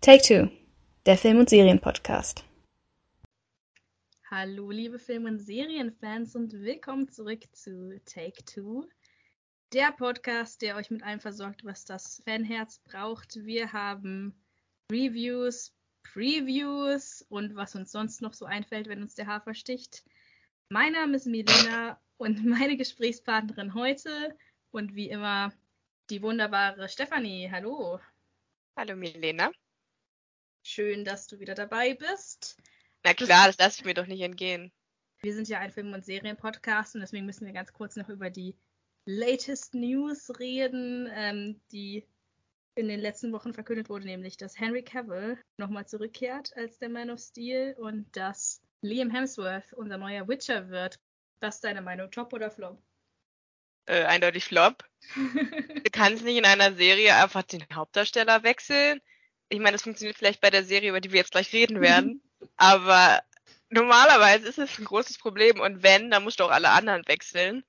Take Two, der Film- und Serienpodcast. Hallo, liebe Film- und Serienfans und willkommen zurück zu Take Two, der Podcast, der euch mit allem versorgt, was das Fanherz braucht. Wir haben Reviews, Previews und was uns sonst noch so einfällt, wenn uns der Hafer sticht. Mein Name ist Milena und meine Gesprächspartnerin heute und wie immer die wunderbare Stefanie. Hallo. Hallo Milena. Schön, dass du wieder dabei bist. Na klar, das lasse ich mir doch nicht entgehen. Wir sind ja ein Film- und Serienpodcast und deswegen müssen wir ganz kurz noch über die latest News reden, ähm, die in den letzten Wochen verkündet wurde, nämlich dass Henry Cavill nochmal zurückkehrt als der Man of Steel und dass Liam Hemsworth unser neuer Witcher wird. Was ist deine Meinung, Top oder Flop? Äh, eindeutig Flop. du kannst nicht in einer Serie einfach den Hauptdarsteller wechseln. Ich meine, das funktioniert vielleicht bei der Serie, über die wir jetzt gleich reden werden. aber normalerweise ist es ein großes Problem. Und wenn, dann musst du auch alle anderen wechseln.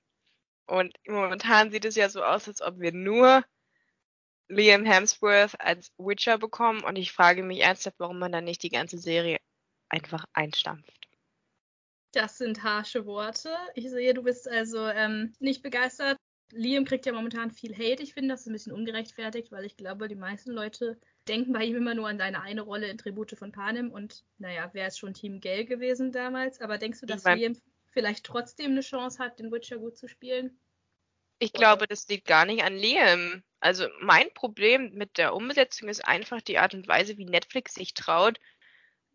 Und momentan sieht es ja so aus, als ob wir nur Liam Hemsworth als Witcher bekommen. Und ich frage mich ernsthaft, warum man dann nicht die ganze Serie einfach einstampft. Das sind harsche Worte. Ich sehe, du bist also ähm, nicht begeistert. Liam kriegt ja momentan viel Hate. Ich finde, das ist ein bisschen ungerechtfertigt, weil ich glaube, die meisten Leute denken bei ihm immer nur an seine eine Rolle in Tribute von Panem und naja, wäre es schon Team Gale gewesen damals. Aber denkst du, dass Liam vielleicht trotzdem eine Chance hat, den Witcher gut zu spielen? Ich Oder? glaube, das liegt gar nicht an Liam. Also mein Problem mit der Umsetzung ist einfach die Art und Weise, wie Netflix sich traut,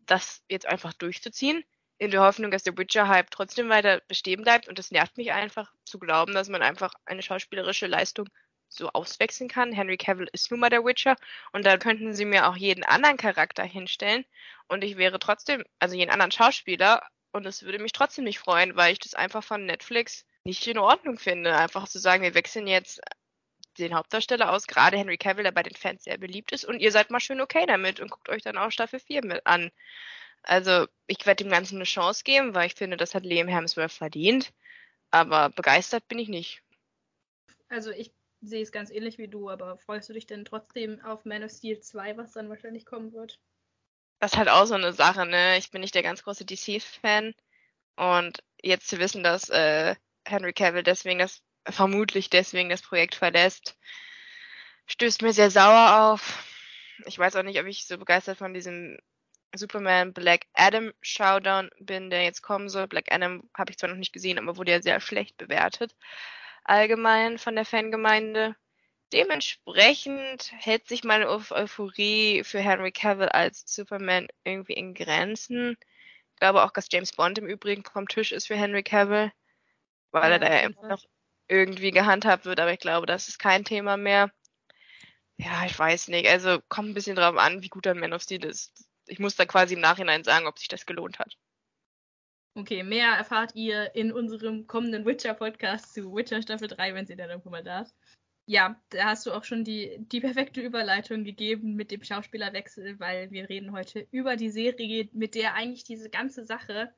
das jetzt einfach durchzuziehen in der Hoffnung, dass der Witcher-Hype trotzdem weiter bestehen bleibt. Und das nervt mich einfach zu glauben, dass man einfach eine schauspielerische Leistung so auswechseln kann. Henry Cavill ist nun mal der Witcher und da könnten sie mir auch jeden anderen Charakter hinstellen und ich wäre trotzdem, also jeden anderen Schauspieler und es würde mich trotzdem nicht freuen, weil ich das einfach von Netflix nicht in Ordnung finde. Einfach zu sagen, wir wechseln jetzt den Hauptdarsteller aus, gerade Henry Cavill, der bei den Fans sehr beliebt ist und ihr seid mal schön okay damit und guckt euch dann auch Staffel 4 mit an. Also ich werde dem Ganzen eine Chance geben, weil ich finde, das hat Liam Hemsworth verdient. Aber begeistert bin ich nicht. Also ich sehe es ganz ähnlich wie du, aber freust du dich denn trotzdem auf Man of Steel 2, was dann wahrscheinlich kommen wird? Das ist halt auch so eine Sache, ne? Ich bin nicht der ganz große DC-Fan. Und jetzt zu wissen, dass äh, Henry Cavill deswegen das, vermutlich deswegen das Projekt verlässt, stößt mir sehr sauer auf. Ich weiß auch nicht, ob ich so begeistert von diesem Superman Black Adam Showdown bin, der jetzt kommen soll. Black Adam habe ich zwar noch nicht gesehen, aber wurde ja sehr schlecht bewertet. Allgemein von der Fangemeinde. Dementsprechend hält sich meine Euphorie für Henry Cavill als Superman irgendwie in Grenzen. Ich glaube auch, dass James Bond im Übrigen vom Tisch ist für Henry Cavill, weil ja, er da ja immer noch irgendwie gehandhabt wird, aber ich glaube, das ist kein Thema mehr. Ja, ich weiß nicht. Also kommt ein bisschen drauf an, wie gut der Man of Steel ist ich muss da quasi im Nachhinein sagen, ob sich das gelohnt hat. Okay, mehr erfahrt ihr in unserem kommenden Witcher-Podcast zu Witcher Staffel 3, wenn sie dann irgendwann mal da ist. Ja, da hast du auch schon die, die perfekte Überleitung gegeben mit dem Schauspielerwechsel, weil wir reden heute über die Serie, mit der eigentlich diese ganze Sache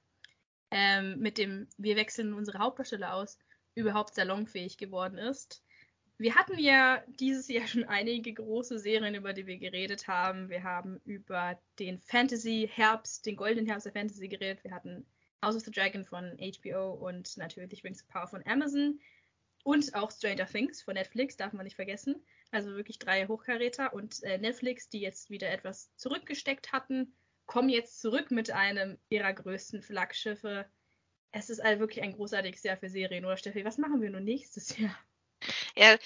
ähm, mit dem wir wechseln unsere Hauptdarsteller aus überhaupt salonfähig geworden ist. Wir hatten ja dieses Jahr schon einige große Serien, über die wir geredet haben. Wir haben über den Fantasy-Herbst, den goldenen Herbst der Fantasy geredet. Wir hatten House of the Dragon von HBO und natürlich Rings of Power von Amazon. Und auch Stranger Things von Netflix, darf man nicht vergessen. Also wirklich drei Hochkaräter. Und äh, Netflix, die jetzt wieder etwas zurückgesteckt hatten, kommen jetzt zurück mit einem ihrer größten Flaggschiffe. Es ist also wirklich ein großartiges Jahr für Serien, oder Steffi? Was machen wir nun nächstes Jahr? Ja,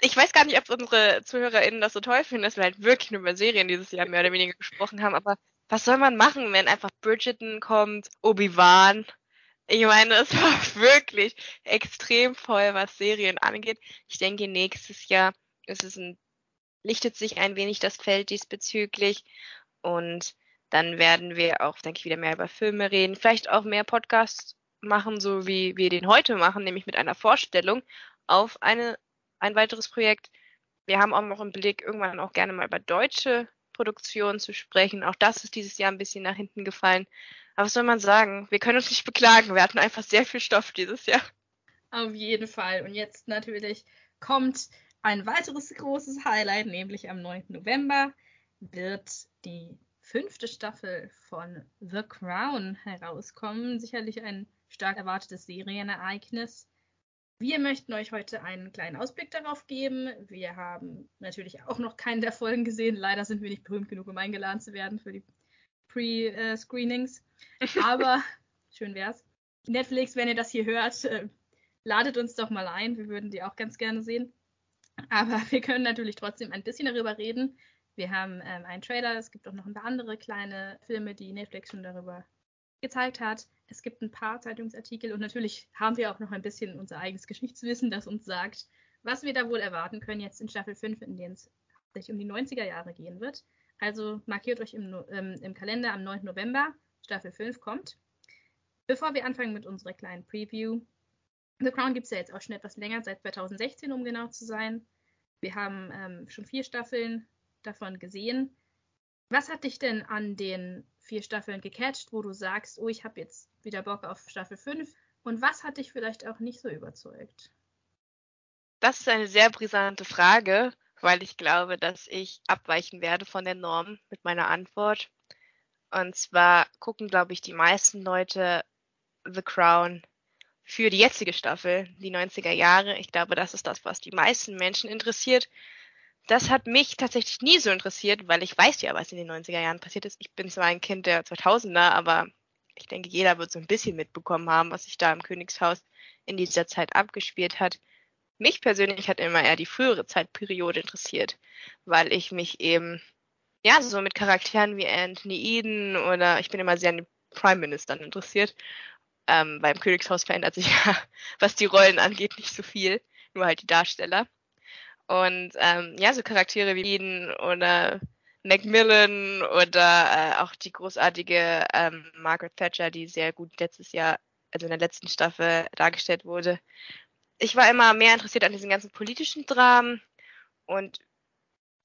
ich weiß gar nicht, ob unsere ZuhörerInnen das so toll finden, dass wir halt wirklich nur über Serien dieses Jahr mehr oder weniger gesprochen haben, aber was soll man machen, wenn einfach Bridgerton kommt, Obi-Wan? Ich meine, es war wirklich extrem voll, was Serien angeht. Ich denke, nächstes Jahr ist es ein, lichtet sich ein wenig das Feld diesbezüglich und dann werden wir auch, denke ich, wieder mehr über Filme reden, vielleicht auch mehr Podcasts machen, so wie wir den heute machen, nämlich mit einer Vorstellung auf eine, ein weiteres Projekt. Wir haben auch noch im Blick, irgendwann auch gerne mal über deutsche Produktionen zu sprechen. Auch das ist dieses Jahr ein bisschen nach hinten gefallen. Aber was soll man sagen? Wir können uns nicht beklagen. Wir hatten einfach sehr viel Stoff dieses Jahr. Auf jeden Fall. Und jetzt natürlich kommt ein weiteres großes Highlight, nämlich am 9. November. wird die fünfte Staffel von The Crown herauskommen. Sicherlich ein stark erwartetes Serienereignis. Wir möchten euch heute einen kleinen Ausblick darauf geben. Wir haben natürlich auch noch keinen der Folgen gesehen. Leider sind wir nicht berühmt genug, um eingeladen zu werden für die Pre-Screenings. Aber schön wär's. Netflix, wenn ihr das hier hört, äh, ladet uns doch mal ein. Wir würden die auch ganz gerne sehen. Aber wir können natürlich trotzdem ein bisschen darüber reden. Wir haben ähm, einen Trailer. Es gibt auch noch ein paar andere kleine Filme, die Netflix schon darüber gezeigt hat. Es gibt ein paar Zeitungsartikel und natürlich haben wir auch noch ein bisschen unser eigenes Geschichtswissen, das uns sagt, was wir da wohl erwarten können jetzt in Staffel 5, in der es sich um die 90er Jahre gehen wird. Also markiert euch im, ähm, im Kalender am 9. November, Staffel 5 kommt. Bevor wir anfangen mit unserer kleinen Preview, The Crown gibt es ja jetzt auch schon etwas länger, seit 2016, um genau zu sein. Wir haben ähm, schon vier Staffeln davon gesehen. Was hat dich denn an den vier Staffeln gecatcht, wo du sagst, oh, ich habe jetzt wieder Bock auf Staffel 5? Und was hat dich vielleicht auch nicht so überzeugt? Das ist eine sehr brisante Frage, weil ich glaube, dass ich abweichen werde von der Norm mit meiner Antwort. Und zwar gucken, glaube ich, die meisten Leute The Crown für die jetzige Staffel, die 90er Jahre. Ich glaube, das ist das, was die meisten Menschen interessiert. Das hat mich tatsächlich nie so interessiert, weil ich weiß ja, was in den 90er Jahren passiert ist. Ich bin zwar ein Kind der 2000er, aber ich denke, jeder wird so ein bisschen mitbekommen haben, was sich da im Königshaus in dieser Zeit abgespielt hat. Mich persönlich hat immer eher die frühere Zeitperiode interessiert, weil ich mich eben, ja, so mit Charakteren wie Anthony Eden oder ich bin immer sehr an den Prime Ministern interessiert. Ähm, beim Königshaus verändert sich ja, was die Rollen angeht, nicht so viel, nur halt die Darsteller. Und ähm, ja, so Charaktere wie Eden oder Macmillan oder äh, auch die großartige ähm, Margaret Thatcher, die sehr gut letztes Jahr, also in der letzten Staffel dargestellt wurde. Ich war immer mehr interessiert an diesen ganzen politischen Dramen und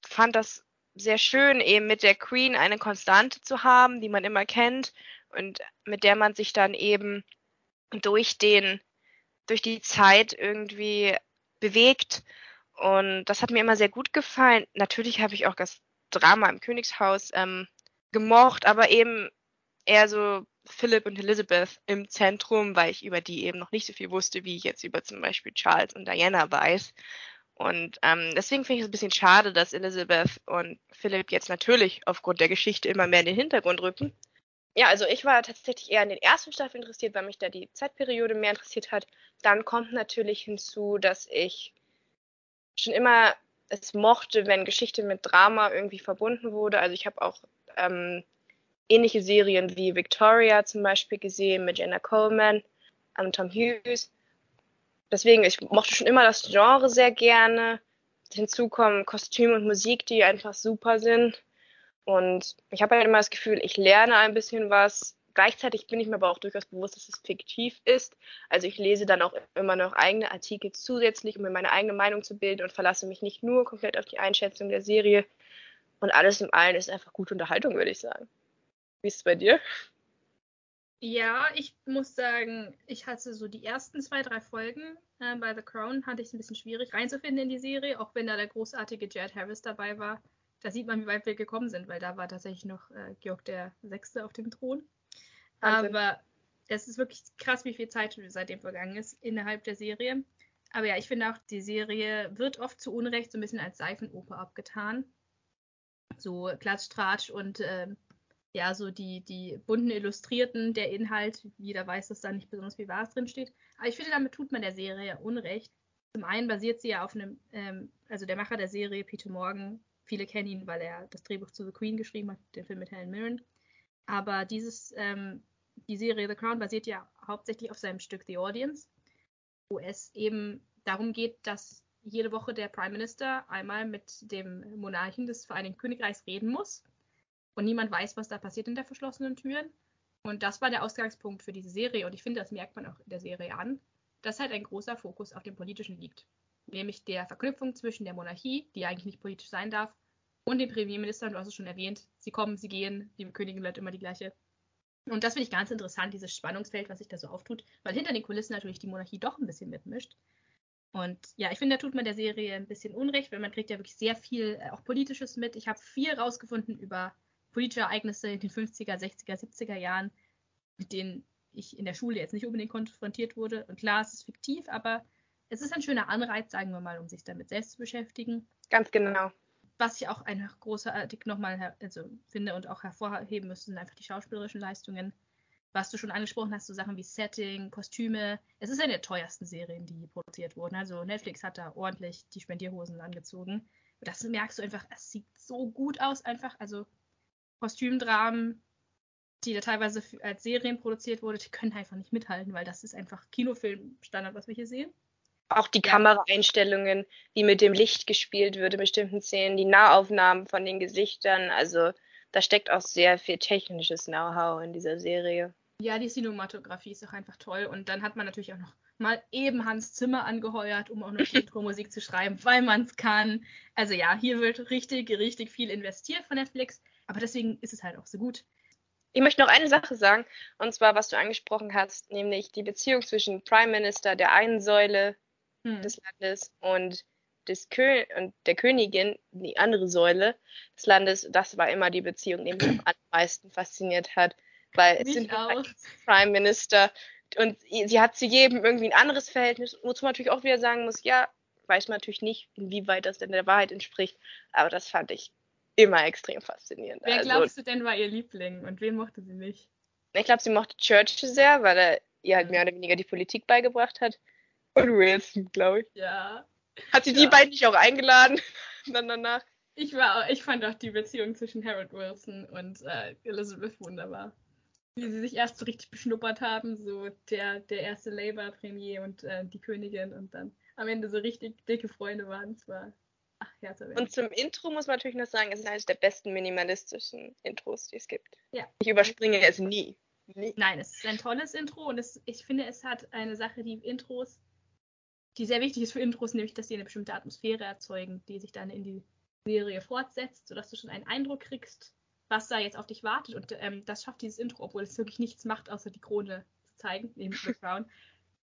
fand das sehr schön, eben mit der Queen eine Konstante zu haben, die man immer kennt und mit der man sich dann eben durch den, durch die Zeit irgendwie bewegt und das hat mir immer sehr gut gefallen. Natürlich habe ich auch das Drama im Königshaus ähm, gemocht, aber eben eher so Philip und Elizabeth im Zentrum, weil ich über die eben noch nicht so viel wusste, wie ich jetzt über zum Beispiel Charles und Diana weiß. Und ähm, deswegen finde ich es ein bisschen schade, dass Elizabeth und Philip jetzt natürlich aufgrund der Geschichte immer mehr in den Hintergrund rücken. Ja, also ich war tatsächlich eher in den ersten Staffeln interessiert, weil mich da die Zeitperiode mehr interessiert hat. Dann kommt natürlich hinzu, dass ich schon immer es mochte, wenn Geschichte mit Drama irgendwie verbunden wurde. Also ich habe auch ähm, ähnliche Serien wie Victoria zum Beispiel gesehen mit Jenna Coleman und Tom Hughes. Deswegen, ich mochte schon immer das Genre sehr gerne. Hinzu kommen Kostüm und Musik, die einfach super sind. Und ich habe halt immer das Gefühl, ich lerne ein bisschen was Gleichzeitig bin ich mir aber auch durchaus bewusst, dass es fiktiv ist. Also ich lese dann auch immer noch eigene Artikel zusätzlich, um mir meine eigene Meinung zu bilden und verlasse mich nicht nur komplett auf die Einschätzung der Serie. Und alles im allen ist einfach gute Unterhaltung, würde ich sagen. Wie ist es bei dir? Ja, ich muss sagen, ich hatte so die ersten zwei, drei Folgen äh, bei The Crown, hatte ich es ein bisschen schwierig reinzufinden in die Serie, auch wenn da der großartige Jared Harris dabei war. Da sieht man, wie weit wir gekommen sind, weil da war tatsächlich noch äh, Georg der Sechste auf dem Thron. Aber es ist wirklich krass, wie viel Zeit seitdem vergangen ist innerhalb der Serie. Aber ja, ich finde auch, die Serie wird oft zu Unrecht so ein bisschen als Seifenoper abgetan. So Klatsch, und äh, ja, so die, die bunten Illustrierten, der Inhalt, jeder weiß, dass da nicht besonders viel Wahres drin steht. Aber ich finde, damit tut man der Serie Unrecht. Zum einen basiert sie ja auf einem, ähm, also der Macher der Serie, Peter Morgan, viele kennen ihn, weil er das Drehbuch zu The Queen geschrieben hat, den Film mit Helen Mirren. Aber dieses ähm, die Serie The Crown basiert ja hauptsächlich auf seinem Stück The Audience, wo es eben darum geht, dass jede Woche der Prime Minister einmal mit dem Monarchen des Vereinigten Königreichs reden muss. Und niemand weiß, was da passiert in der verschlossenen Türen. Und das war der Ausgangspunkt für diese Serie. Und ich finde, das merkt man auch in der Serie an, dass halt ein großer Fokus auf dem Politischen liegt. Nämlich der Verknüpfung zwischen der Monarchie, die eigentlich nicht politisch sein darf, und dem Premierminister. Du hast es schon erwähnt. Sie kommen, sie gehen. Die Königin bleibt immer die gleiche. Und das finde ich ganz interessant, dieses Spannungsfeld, was sich da so auftut, weil hinter den Kulissen natürlich die Monarchie doch ein bisschen mitmischt. Und ja, ich finde, da tut man der Serie ein bisschen Unrecht, weil man kriegt ja wirklich sehr viel äh, auch Politisches mit. Ich habe viel rausgefunden über politische Ereignisse in den 50er, 60er, 70er Jahren, mit denen ich in der Schule jetzt nicht unbedingt konfrontiert wurde. Und klar, es ist fiktiv, aber es ist ein schöner Anreiz, sagen wir mal, um sich damit selbst zu beschäftigen. Ganz genau. Was ich auch einfach großartig nochmal also finde und auch hervorheben müsste, sind einfach die schauspielerischen Leistungen. Was du schon angesprochen hast, so Sachen wie Setting, Kostüme. Es ist eine der teuersten Serien, die produziert wurden. Also Netflix hat da ordentlich die Spendierhosen angezogen. Das merkst du einfach, es sieht so gut aus, einfach. Also Kostümdramen, die da teilweise als Serien produziert wurde, die können einfach nicht mithalten, weil das ist einfach Kinofilmstandard, was wir hier sehen. Auch die. Kameraeinstellungen, wie mit dem Licht gespielt wird in bestimmten Szenen, die Nahaufnahmen von den Gesichtern, also da steckt auch sehr viel technisches Know-how in dieser Serie. Ja, die Cinematografie ist auch einfach toll. Und dann hat man natürlich auch noch mal eben Hans Zimmer angeheuert, um auch noch Intro-Musik zu schreiben, weil man es kann. Also ja, hier wird richtig, richtig viel investiert von Netflix. Aber deswegen ist es halt auch so gut. Ich möchte noch eine Sache sagen, und zwar, was du angesprochen hast, nämlich die Beziehung zwischen Prime Minister der einen Säule hm. des Landes und, des Kö und der Königin, die andere Säule des Landes. Das war immer die Beziehung, die mich am allermeisten fasziniert hat, weil es sind auch. Prime Minister und sie hat zu jedem irgendwie ein anderes Verhältnis, wozu man natürlich auch wieder sagen muss, ja, weiß man natürlich nicht, inwieweit das denn der Wahrheit entspricht, aber das fand ich immer extrem faszinierend. Wer also, glaubst du denn war ihr Liebling und wen mochte sie nicht? Ich glaube, sie mochte Churchill sehr, weil er ihr halt mehr oder weniger die Politik beigebracht hat. Und Wilson, glaube ich. Ja. Hat sie ja. die beiden nicht auch eingeladen? dann danach? Ich, war, ich fand auch die Beziehung zwischen Harold Wilson und äh, Elizabeth wunderbar. Wie sie sich erst so richtig beschnuppert haben, so der, der erste Labour-Premier und äh, die Königin und dann am Ende so richtig dicke Freunde waren. Es war Ach, Und zum Intro muss man natürlich noch sagen, es ist eines der besten minimalistischen Intros, die es gibt. Ja. Ich überspringe es nie. nie. Nein, es ist ein tolles Intro und es, ich finde, es hat eine Sache, die Intros, die sehr wichtig ist für Intros, nämlich, dass sie eine bestimmte Atmosphäre erzeugen, die sich dann in die Serie fortsetzt, sodass du schon einen Eindruck kriegst, was da jetzt auf dich wartet. Und ähm, das schafft dieses Intro, obwohl es wirklich nichts macht, außer die Krone zu zeigen, neben The Crown.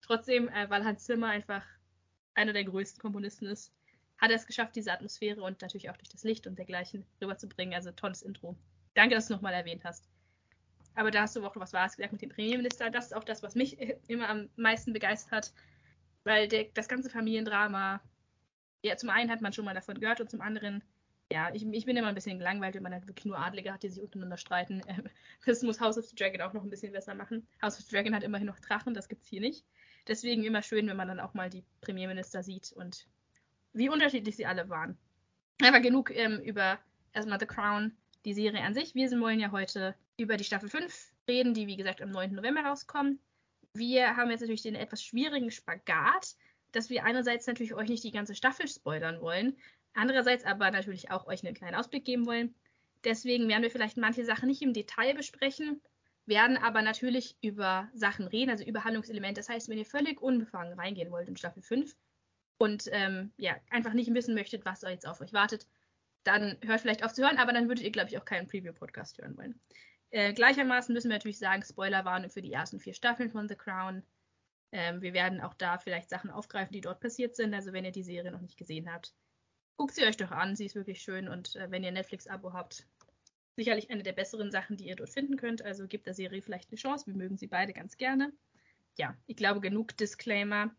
Trotzdem, äh, weil Hans Zimmer einfach einer der größten Komponisten ist, hat er es geschafft, diese Atmosphäre und natürlich auch durch das Licht und dergleichen rüberzubringen. Also tolles Intro. Danke, dass du nochmal erwähnt hast. Aber da hast du auch was Wahres gesagt mit dem Premierminister. Das ist auch das, was mich immer am meisten begeistert hat. Weil der, das ganze Familiendrama, ja, zum einen hat man schon mal davon gehört und zum anderen, ja, ich, ich bin immer ein bisschen gelangweilt, wenn man halt wirklich nur Adlige hat, die sich untereinander streiten. Das muss House of the Dragon auch noch ein bisschen besser machen. House of the Dragon hat immerhin noch Drachen, das gibt es hier nicht. Deswegen immer schön, wenn man dann auch mal die Premierminister sieht und wie unterschiedlich sie alle waren. Aber genug ähm, über erstmal The Crown, die Serie an sich. Wir wollen ja heute über die Staffel 5 reden, die wie gesagt am 9. November rauskommt. Wir haben jetzt natürlich den etwas schwierigen Spagat, dass wir einerseits natürlich euch nicht die ganze Staffel spoilern wollen, andererseits aber natürlich auch euch einen kleinen Ausblick geben wollen. Deswegen werden wir vielleicht manche Sachen nicht im Detail besprechen, werden aber natürlich über Sachen reden, also über Handlungselemente. Das heißt, wenn ihr völlig unbefangen reingehen wollt in Staffel 5, und ähm, ja, einfach nicht wissen möchtet, was jetzt auf euch wartet, dann hört vielleicht auf zu hören, aber dann würdet ihr, glaube ich, auch keinen Preview-Podcast hören wollen. Äh, gleichermaßen müssen wir natürlich sagen, Spoilerwarnung für die ersten vier Staffeln von The Crown. Ähm, wir werden auch da vielleicht Sachen aufgreifen, die dort passiert sind. Also wenn ihr die Serie noch nicht gesehen habt, guckt sie euch doch an. Sie ist wirklich schön und äh, wenn ihr Netflix-Abo habt, sicherlich eine der besseren Sachen, die ihr dort finden könnt. Also gebt der Serie vielleicht eine Chance. Wir mögen sie beide ganz gerne. Ja, ich glaube, genug Disclaimer.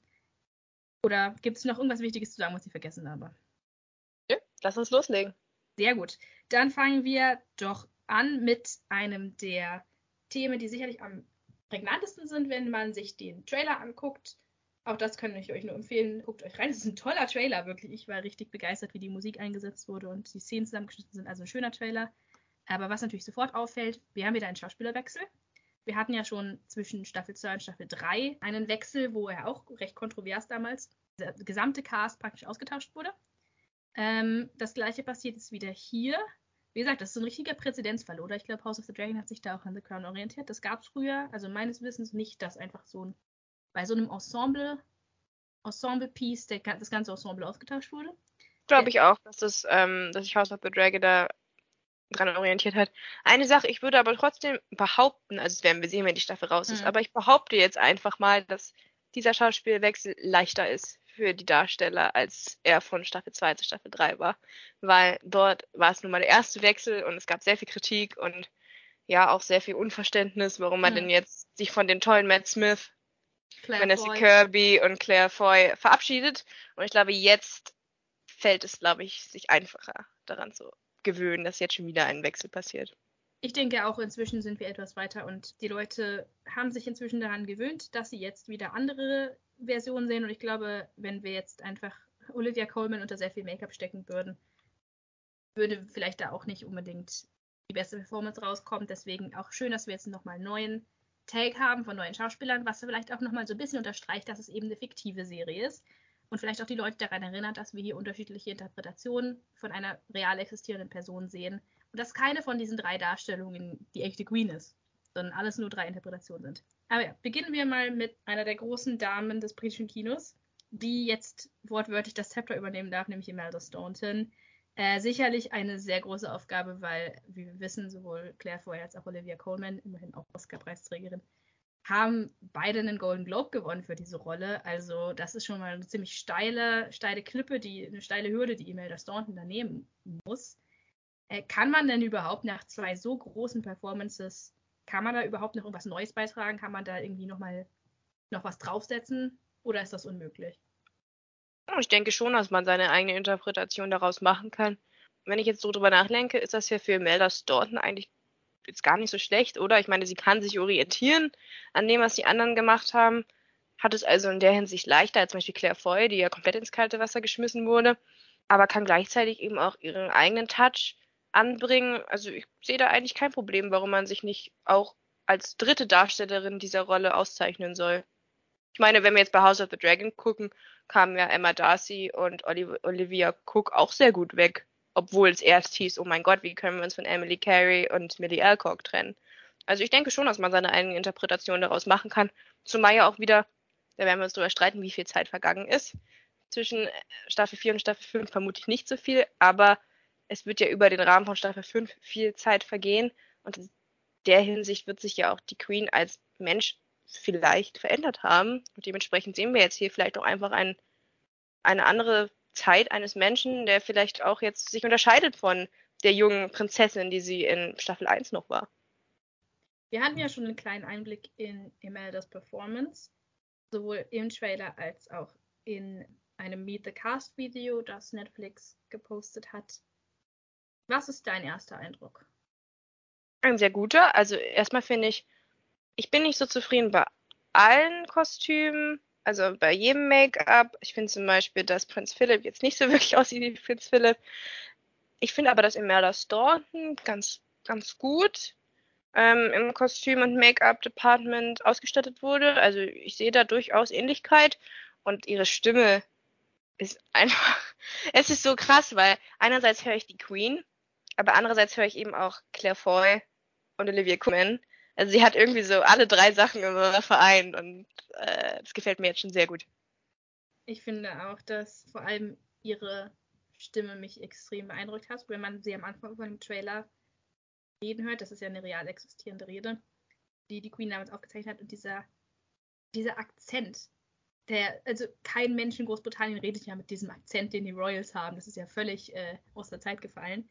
Oder gibt es noch irgendwas Wichtiges zu sagen, was ich vergessen habe? Ja, lass uns loslegen. Sehr gut. Dann fangen wir doch an mit einem der Themen, die sicherlich am prägnantesten sind, wenn man sich den Trailer anguckt. Auch das kann ich euch nur empfehlen. Guckt euch rein. Es ist ein toller Trailer, wirklich. Ich war richtig begeistert, wie die Musik eingesetzt wurde und die Szenen zusammengeschnitten sind. Also ein schöner Trailer. Aber was natürlich sofort auffällt, wir haben wieder einen Schauspielerwechsel. Wir hatten ja schon zwischen Staffel 2 und Staffel 3 einen Wechsel, wo er auch recht kontrovers damals, der gesamte Cast praktisch ausgetauscht wurde. Ähm, das gleiche passiert jetzt wieder hier. Wie gesagt, das ist so ein richtiger Präzedenzfall, oder? Ich glaube, House of the Dragon hat sich da auch an The Crown orientiert. Das gab es früher, also meines Wissens nicht, dass einfach so ein, bei so einem Ensemble, Ensemble-Piece, das ganze Ensemble ausgetauscht wurde. Glaube ich auch, dass, das, ähm, dass sich House of the Dragon da dran orientiert hat. Eine Sache, ich würde aber trotzdem behaupten, also das werden wir sehen, wenn die Staffel raus ist, mhm. aber ich behaupte jetzt einfach mal, dass dieser Schauspielwechsel leichter ist für die Darsteller, als er von Staffel 2 zu Staffel 3 war. Weil dort war es nun mal der erste Wechsel und es gab sehr viel Kritik und ja auch sehr viel Unverständnis, warum man hm. denn jetzt sich von den tollen Matt Smith, Claire Vanessa Foy. Kirby und Claire Foy verabschiedet. Und ich glaube, jetzt fällt es, glaube ich, sich einfacher daran zu gewöhnen, dass jetzt schon wieder ein Wechsel passiert. Ich denke auch, inzwischen sind wir etwas weiter und die Leute haben sich inzwischen daran gewöhnt, dass sie jetzt wieder andere Versionen sehen. Und ich glaube, wenn wir jetzt einfach Olivia Coleman unter sehr viel Make-up stecken würden, würde vielleicht da auch nicht unbedingt die beste Performance rauskommen. Deswegen auch schön, dass wir jetzt nochmal einen neuen Take haben von neuen Schauspielern, was vielleicht auch nochmal so ein bisschen unterstreicht, dass es eben eine fiktive Serie ist. Und vielleicht auch die Leute daran erinnert, dass wir hier unterschiedliche Interpretationen von einer real existierenden Person sehen dass keine von diesen drei Darstellungen die echte Queen ist, sondern alles nur drei Interpretationen sind. Aber ja, beginnen wir mal mit einer der großen Damen des britischen Kinos, die jetzt wortwörtlich das Zepter übernehmen darf, nämlich Imelda Staunton. Äh, sicherlich eine sehr große Aufgabe, weil, wie wir wissen, sowohl Claire Foy als auch Olivia Colman, immerhin auch Oscar-Preisträgerin, haben beide einen Golden Globe gewonnen für diese Rolle. Also das ist schon mal eine ziemlich steile, steile Klippe, die, eine steile Hürde, die Imelda Staunton da nehmen muss. Äh, kann man denn überhaupt nach zwei so großen Performances, kann man da überhaupt noch irgendwas Neues beitragen? Kann man da irgendwie nochmal noch was draufsetzen? Oder ist das unmöglich? Ich denke schon, dass man seine eigene Interpretation daraus machen kann. Wenn ich jetzt so drüber nachdenke, ist das ja für Melda Staunton eigentlich jetzt gar nicht so schlecht, oder? Ich meine, sie kann sich orientieren an dem, was die anderen gemacht haben. Hat es also in der Hinsicht leichter als zum Beispiel Claire Foy, die ja komplett ins kalte Wasser geschmissen wurde, aber kann gleichzeitig eben auch ihren eigenen Touch anbringen. Also ich sehe da eigentlich kein Problem, warum man sich nicht auch als dritte Darstellerin dieser Rolle auszeichnen soll. Ich meine, wenn wir jetzt bei House of the Dragon gucken, kamen ja Emma Darcy und Olivia Cook auch sehr gut weg. Obwohl es erst hieß, oh mein Gott, wie können wir uns von Emily Carey und Millie Alcock trennen? Also ich denke schon, dass man seine eigene Interpretation daraus machen kann. Zumal ja auch wieder, da werden wir uns darüber streiten, wie viel Zeit vergangen ist. Zwischen Staffel 4 und Staffel 5 vermute ich nicht so viel, aber es wird ja über den Rahmen von Staffel 5 viel Zeit vergehen und in der Hinsicht wird sich ja auch die Queen als Mensch vielleicht verändert haben. Und dementsprechend sehen wir jetzt hier vielleicht auch einfach ein, eine andere Zeit eines Menschen, der vielleicht auch jetzt sich unterscheidet von der jungen Prinzessin, die sie in Staffel 1 noch war. Wir hatten ja schon einen kleinen Einblick in Imeldas Performance, sowohl im Trailer als auch in einem Meet the Cast Video, das Netflix gepostet hat. Was ist dein erster Eindruck? Ein sehr guter. Also erstmal finde ich, ich bin nicht so zufrieden bei allen Kostümen, also bei jedem Make-up. Ich finde zum Beispiel, dass Prinz Philip jetzt nicht so wirklich aussieht wie Prinz Philip. Ich finde aber, dass Imelda Staunton ganz, ganz gut ähm, im Kostüm- und Make-up-Department ausgestattet wurde. Also ich sehe da durchaus Ähnlichkeit und ihre Stimme ist einfach, es ist so krass, weil einerseits höre ich die Queen aber andererseits höre ich eben auch Claire Foy und Olivia Colman. Also sie hat irgendwie so alle drei Sachen in vereint und äh, das gefällt mir jetzt schon sehr gut. Ich finde auch, dass vor allem ihre Stimme mich extrem beeindruckt hat, wenn man sie am Anfang von dem Trailer reden hört. Das ist ja eine real existierende Rede, die die Queen damals aufgezeichnet hat. Und dieser, dieser Akzent, der, also kein Mensch in Großbritannien redet ja mit diesem Akzent, den die Royals haben. Das ist ja völlig äh, aus der Zeit gefallen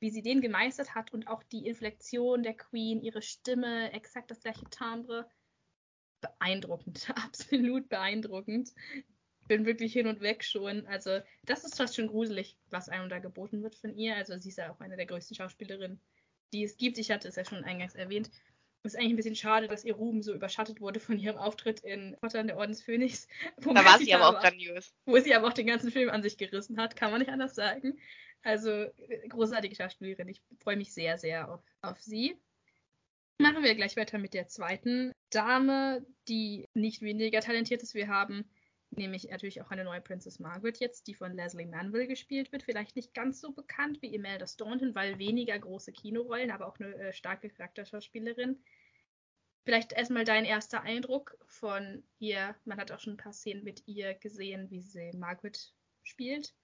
wie sie den gemeistert hat und auch die Inflexion der Queen, ihre Stimme, exakt das gleiche Timbre. Beeindruckend, absolut beeindruckend. Bin wirklich hin und weg schon. Also, das ist fast schon gruselig, was einem da geboten wird von ihr. Also, sie ist ja auch eine der größten Schauspielerinnen, die es gibt. Ich hatte es ja schon eingangs erwähnt. Es ist eigentlich ein bisschen schade, dass ihr Ruhm so überschattet wurde von ihrem Auftritt in Potter und der Ordensphönix. Da war sie aber auch grandios. Wo sie aber auch den ganzen Film an sich gerissen hat, kann man nicht anders sagen. Also äh, großartige Schauspielerin. Ich freue mich sehr, sehr auf, auf sie. Machen wir gleich weiter mit der zweiten Dame, die nicht weniger talentiert ist. Wir haben nämlich natürlich auch eine neue Princess Margaret jetzt, die von Leslie Manville gespielt wird. Vielleicht nicht ganz so bekannt wie Imelda Staunton, weil weniger große Kinorollen, aber auch eine äh, starke Charakterschauspielerin. Vielleicht erstmal dein erster Eindruck von ihr. Man hat auch schon ein paar Szenen mit ihr gesehen, wie sie Margaret spielt.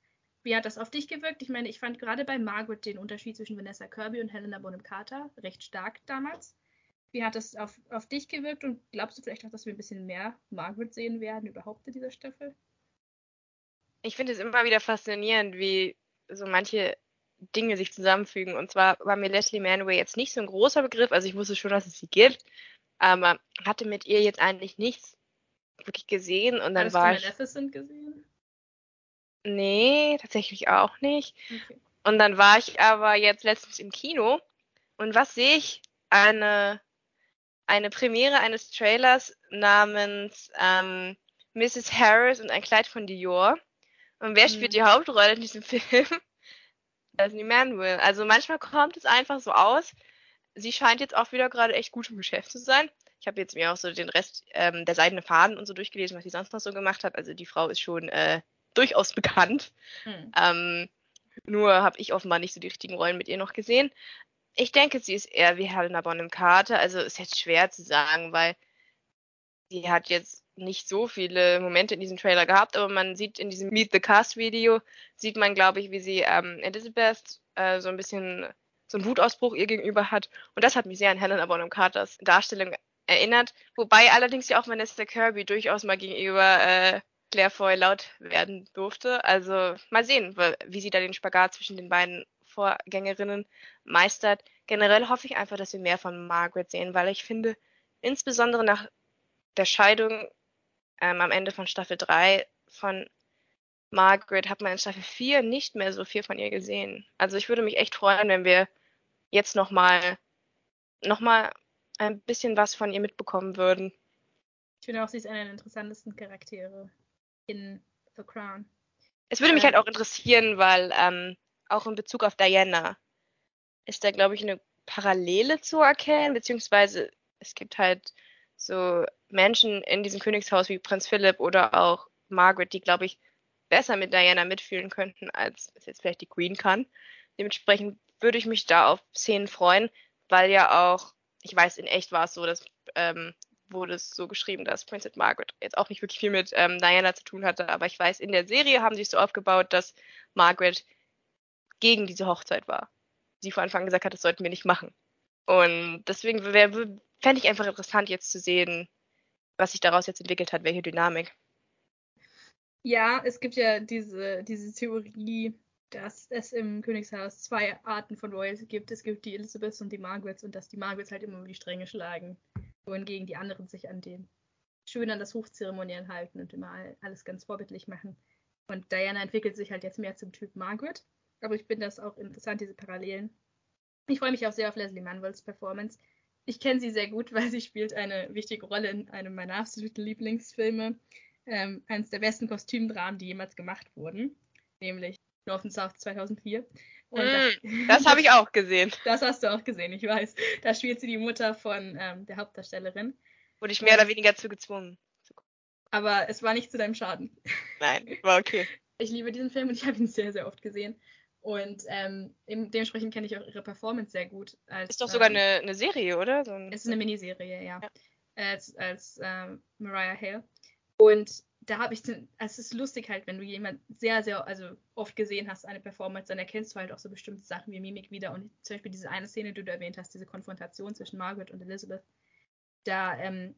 Wie hat das auf dich gewirkt? Ich meine, ich fand gerade bei Margaret den Unterschied zwischen Vanessa Kirby und Helena Bonham Carter recht stark damals. Wie hat das auf, auf dich gewirkt und glaubst du vielleicht auch, dass wir ein bisschen mehr Margaret sehen werden überhaupt in dieser Staffel? ich finde es immer wieder faszinierend, wie so manche Dinge sich zusammenfügen. Und zwar war mir Leslie Manway jetzt nicht so ein großer Begriff, also ich wusste schon, dass es sie gibt, aber hatte mit ihr jetzt eigentlich nichts wirklich gesehen und dann war du ich. Maleficent gesehen? Nee, tatsächlich auch nicht. Okay. Und dann war ich aber jetzt letztens im Kino und was sehe ich? Eine, eine Premiere eines Trailers namens ähm, Mrs. Harris und ein Kleid von Dior. Und wer spielt Mhm. die Hauptrolle in diesem Film? Leslie Manuel. Also manchmal kommt es einfach so aus. Sie scheint jetzt auch wieder gerade echt gut im Geschäft zu sein. Ich habe jetzt mir auch so den Rest ähm, der seidene Faden und so durchgelesen, was sie sonst noch so gemacht hat. Also die Frau ist schon äh, durchaus bekannt. Hm. Ähm, nur habe ich offenbar nicht so die richtigen Rollen mit ihr noch gesehen. Ich denke, sie ist eher wie Helena Bonham Carter. Also ist jetzt schwer zu sagen, weil sie hat jetzt nicht so viele Momente in diesem Trailer gehabt, aber man sieht in diesem Meet the Cast Video, sieht man, glaube ich, wie sie ähm, Elizabeth äh, so ein bisschen so einen Wutausbruch ihr gegenüber hat. Und das hat mich sehr an Helena Bonham Carters Darstellung erinnert. Wobei allerdings ja auch Vanessa Kirby durchaus mal gegenüber äh, Claire Foy laut werden durfte. Also mal sehen, wie sie da den Spagat zwischen den beiden Vorgängerinnen meistert. Generell hoffe ich einfach, dass wir mehr von Margaret sehen, weil ich finde, insbesondere nach der Scheidung ähm, am Ende von Staffel 3 von Margaret hat man in Staffel 4 nicht mehr so viel von ihr gesehen. Also ich würde mich echt freuen, wenn wir jetzt nochmal noch mal ein bisschen was von ihr mitbekommen würden. Ich finde auch, sie ist einer der interessantesten Charaktere in The Crown. Es würde mich Ja. halt auch interessieren, weil ähm, auch in Bezug auf Diana ist da, glaube ich, eine Parallele zu erkennen, beziehungsweise es gibt halt so Menschen in diesem Königshaus wie Prinz Philipp oder auch Margaret, die, glaube ich, besser mit Diana mitfühlen könnten, als es jetzt vielleicht die Queen kann. Dementsprechend würde ich mich da auf Szenen freuen, weil ja auch, ich weiß, in echt war es so, dass ähm, wurde es so geschrieben, dass Princess Margaret jetzt auch nicht wirklich viel mit ähm, Diana zu tun hatte, aber ich weiß, in der Serie haben sie es so aufgebaut, dass Margaret gegen diese Hochzeit war. Sie von Anfang an gesagt hat, das sollten wir nicht machen. Und deswegen fände ich einfach interessant, jetzt zu sehen, was sich daraus jetzt entwickelt hat, welche Dynamik. Ja, es gibt ja diese, diese Theorie, dass es im Königshaus zwei Arten von Royals gibt. Es gibt die Elizabeths und die Margarets und dass die Margarets halt immer über die Stränge schlagen, wohingegen die anderen sich an den schön an das Hochzeremoniell halten und immer all- alles ganz vorbildlich machen. Und Diana entwickelt sich halt jetzt mehr zum Typ Margaret. Aber ich finde das auch interessant, diese Parallelen. Ich freue mich auch sehr auf Leslie Manwells Performance. Ich kenne sie sehr gut, weil sie spielt eine wichtige Rolle in einem meiner absoluten Lieblingsfilme. Ähm, eines der besten Kostümdramen, die jemals gemacht wurden. Nämlich North and South 2004. Und Mm, Das habe ich auch gesehen. Das hast du auch gesehen, ich weiß. Da spielt sie die Mutter von ähm, der Hauptdarstellerin. Wurde ich mehr oder weniger zu gezwungen. Aber es war nicht zu deinem Schaden. Nein, war okay. Ich liebe diesen Film und ich habe ihn sehr, sehr oft gesehen. Und ähm, dementsprechend kenne ich auch ihre Performance sehr gut. Als, Ist doch sogar ähm, eine, eine Serie, oder? So ein, Es ist eine Miniserie, ja. Ja. Als, als ähm, Mariah Hale. Und da habe ich, den- es ist lustig halt, wenn du jemand sehr, sehr, also oft gesehen hast, eine Performance, dann erkennst du halt auch so bestimmte Sachen wie Mimik wieder. Und zum Beispiel diese eine Szene, die du erwähnt hast, diese Konfrontation zwischen Margaret und Elizabeth, da, ähm,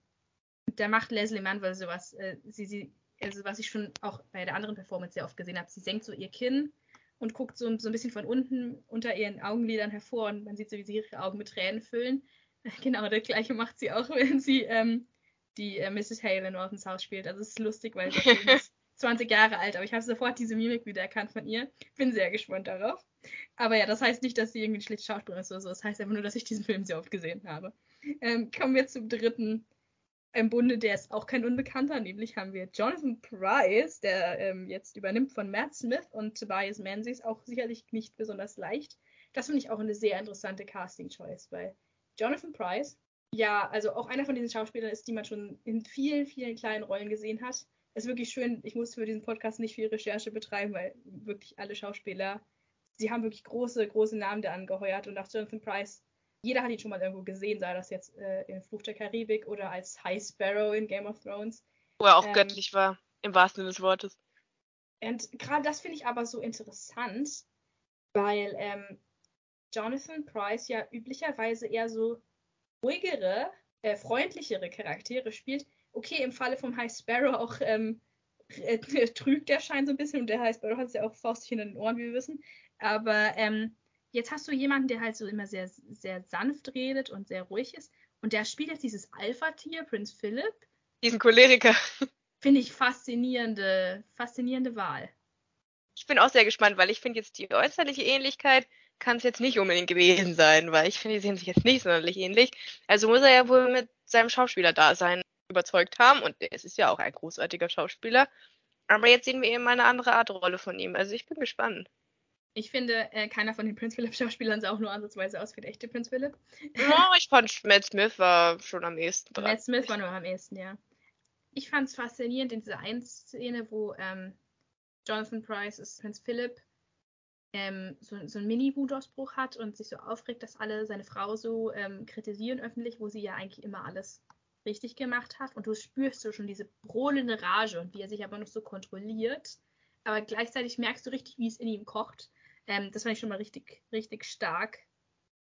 da macht Leslie Manville sowas, äh, sie, sie, also was ich schon auch bei der anderen Performance sehr oft gesehen habe, sie senkt so ihr Kinn und guckt so, so ein bisschen von unten unter ihren Augenlidern hervor und man sieht so, wie sie ihre Augen mit Tränen füllen. Genau, das gleiche macht sie auch, wenn sie ähm, die äh, Mrs. Hale in Norton's Haus spielt. Also es ist lustig, weil Film ist 20 Jahre alt, aber ich habe sofort diese Mimik wiedererkannt von ihr. Bin sehr gespannt darauf. Aber ja, das heißt nicht, dass sie irgendwie eine schlechte Schauspielerin ist oder so. Das heißt einfach nur, dass ich diesen Film sehr oft gesehen habe. Ähm, kommen wir zum dritten im Bunde, der ist auch kein Unbekannter. Nämlich haben wir Jonathan Price, der ähm, jetzt übernimmt von Matt Smith und Tobias Menzies. Auch sicherlich nicht besonders leicht. Das finde ich auch eine sehr interessante Casting-Choice, weil Jonathan Price ja, also auch einer von diesen Schauspielern ist, die man schon in vielen, vielen kleinen Rollen gesehen hat. Es ist wirklich schön, ich musste für diesen Podcast nicht viel Recherche betreiben, weil wirklich alle Schauspieler, sie haben wirklich große, große Namen da angeheuert und auch Jonathan Price, jeder hat ihn schon mal irgendwo gesehen, sei das jetzt äh, in Fluch der Karibik oder als High Sparrow in Game of Thrones. Wo er auch Ähm, göttlich war, im wahrsten Sinne des Wortes. Und gerade das finde ich aber so interessant, weil ähm, Jonathan Price ja üblicherweise eher so ruhigere, äh, freundlichere Charaktere spielt. Okay, im Falle vom High Sparrow auch ähm, äh, trügt der Schein so ein bisschen und der heißt, du hast ja auch Faustchen in den Ohren, wie wir wissen. Aber ähm, jetzt hast du jemanden, der halt so immer sehr, sehr sanft redet und sehr ruhig ist. Und der spielt jetzt dieses Alpha-Tier, Prinz Philip. Diesen Choleriker. Finde ich faszinierende, faszinierende Wahl. Ich bin auch sehr gespannt, weil ich finde jetzt die äußerliche Ähnlichkeit kann es jetzt nicht unbedingt gewesen sein, weil ich finde, die sehen sich jetzt nicht sonderlich ähnlich. Also muss er ja wohl mit seinem Schauspieler-Dasein überzeugt haben und es ist ja auch ein großartiger Schauspieler. Aber jetzt sehen wir eben mal eine andere Art Rolle von ihm. Also ich bin gespannt. Ich finde, äh, keiner von den Prince Philip Schauspielern sah auch nur ansatzweise aus wie der echte Prince Philip. Ja, ich fand Matt Smith war schon am ehesten dran. Matt Smith war nur am ehesten, ja. Ich fand es faszinierend in dieser einen Szene, wo ähm, Jonathan Price ist Prinz Philip ähm, so, so einen Mini-Wutausbruch hat und sich so aufregt, dass alle seine Frau so ähm, kritisieren öffentlich, wo sie ja eigentlich immer alles richtig gemacht hat. Und du spürst so schon diese brodelnde Rage und wie er sich aber noch so kontrolliert. Aber gleichzeitig merkst du richtig, wie es in ihm kocht. Ähm, das fand ich schon mal richtig, richtig stark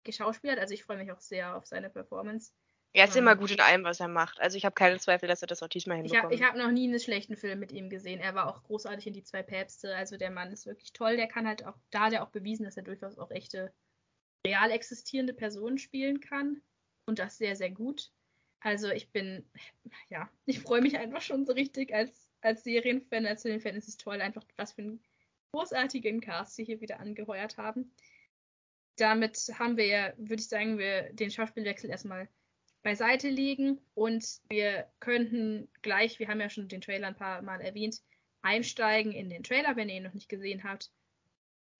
geschauspielt. Also ich freue mich auch sehr auf seine Performance. Er ist immer gut in allem, was er macht. Also ich habe keine Zweifel, dass er das auch diesmal hinbekommt. Ich habe hab noch nie einen schlechten Film mit ihm gesehen. Er war auch großartig in die zwei Päpste. Also der Mann ist wirklich toll. Der kann halt auch, da hat er auch bewiesen, dass er durchaus auch echte, real existierende Personen spielen kann. Und das sehr, sehr gut. Also ich bin, ja, ich freue mich einfach schon so richtig als, als Serienfan, als Filmfan ist es toll, einfach was für einen großartigen Cast sie hier wieder angeheuert haben. Damit haben wir ja, würde ich sagen, wir den Schauspielwechsel erstmal beiseite legen und wir könnten gleich, wir haben ja schon den Trailer ein paar Mal erwähnt, einsteigen in den Trailer, wenn ihr ihn noch nicht gesehen habt.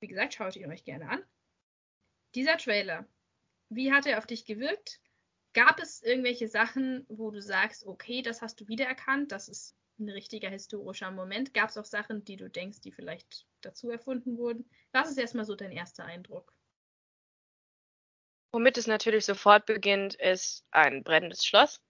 Wie gesagt, schaut ihn euch gerne an. Dieser Trailer, wie hat er auf dich gewirkt? Gab es irgendwelche Sachen, wo du sagst, okay, das hast du wiedererkannt, das ist ein richtiger historischer Moment? Gab es auch Sachen, die du denkst, die vielleicht dazu erfunden wurden? Was ist erstmal so dein erster Eindruck? Womit es natürlich sofort beginnt, ist ein brennendes Schloss.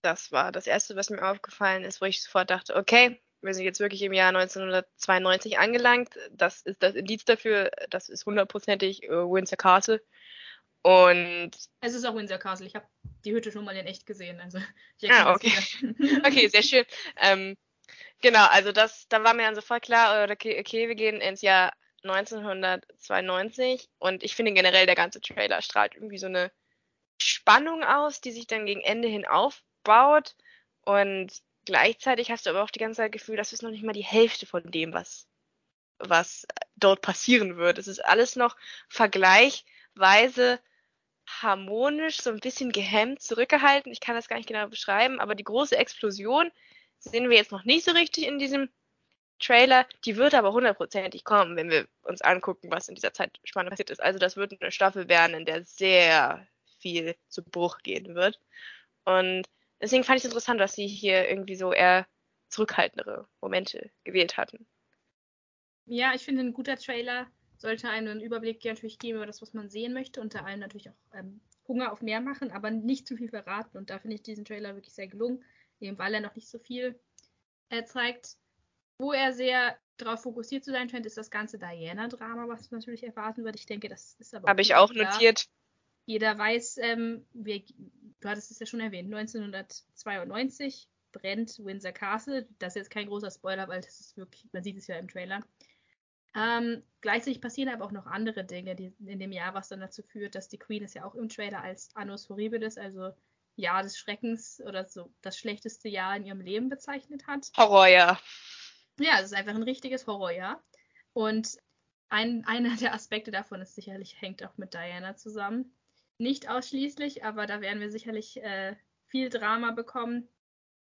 Das war das Erste, was mir aufgefallen ist, wo ich sofort dachte, okay, wir sind jetzt wirklich im Jahr 1992 angelangt. Das ist das Indiz dafür, das ist hundertprozentig äh, Windsor Castle. Und es ist auch Windsor Castle. Ich habe die Hütte schon mal in echt gesehen. Also ah, okay. okay, sehr schön. Ähm, genau, also das, da war mir dann sofort klar, äh, okay, okay, wir gehen ins Jahr 1992 und ich finde generell der ganze Trailer strahlt irgendwie so eine Spannung aus, die sich dann gegen Ende hin aufbaut und gleichzeitig hast du aber auch die ganze Zeit das Gefühl, das ist noch nicht mal die Hälfte von dem, was was dort passieren wird. Es ist alles noch vergleichweise harmonisch, so ein bisschen gehemmt, zurückgehalten. Ich kann das gar nicht genau beschreiben, aber die große Explosion sehen wir jetzt noch nicht so richtig in diesem Trailer. Die wird aber hundertprozentig kommen, wenn wir uns angucken, was in dieser Zeitspanne passiert ist. Also das wird eine Staffel werden, in der sehr viel zu Bruch gehen wird. Und deswegen fand ich es interessant, dass sie hier irgendwie so eher zurückhaltendere Momente gewählt hatten. Ja, ich finde, ein guter Trailer sollte einen Überblick natürlich geben über das, was man sehen möchte. Unter allem natürlich auch ähm, Hunger auf mehr machen, aber nicht zu viel verraten. Und da finde ich diesen Trailer wirklich sehr gelungen, eben weil er noch nicht so viel äh, zeigt. Wo er sehr darauf fokussiert zu sein scheint, ist das ganze Diana-Drama, was natürlich erwarten wird. Ich denke, das ist aber. Habe ich auch klar. notiert. Jeder weiß, ähm, wir, du hattest es ja schon erwähnt, 1992 brennt Windsor Castle. Das ist jetzt kein großer Spoiler, weil das ist wirklich, man sieht es ja im Trailer. Ähm, gleichzeitig passieren aber auch noch andere Dinge die, in dem Jahr, was dann dazu führt, dass die Queen es ja auch im Trailer als Annus Horribilis, also Jahr des Schreckens oder so das schlechteste Jahr in ihrem Leben bezeichnet hat. Horrorjahr. Ja, es ist einfach ein richtiges Horrorjahr. Und ein, einer der Aspekte davon ist sicherlich, hängt auch mit Diana zusammen. Nicht ausschließlich, aber da werden wir sicherlich äh, viel Drama bekommen.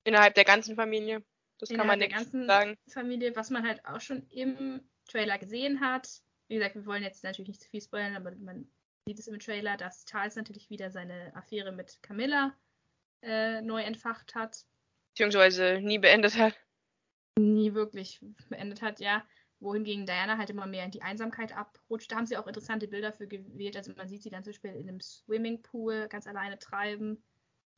Innerhalb der ganzen Familie. Das Innerhalb kann man der ganzen sagen. Familie, was man halt auch schon im Trailer gesehen hat. Wie gesagt, wir wollen jetzt natürlich nicht zu viel spoilern, aber man sieht es im Trailer, dass Charles natürlich wieder seine Affäre mit Camilla äh, neu entfacht hat. Beziehungsweise nie beendet hat. Nie wirklich beendet hat, ja. Wohingegen Diana halt immer mehr in die Einsamkeit abrutscht. Da haben sie auch interessante Bilder für gewählt. Also man sieht sie dann zum Beispiel in einem Swimmingpool ganz alleine treiben.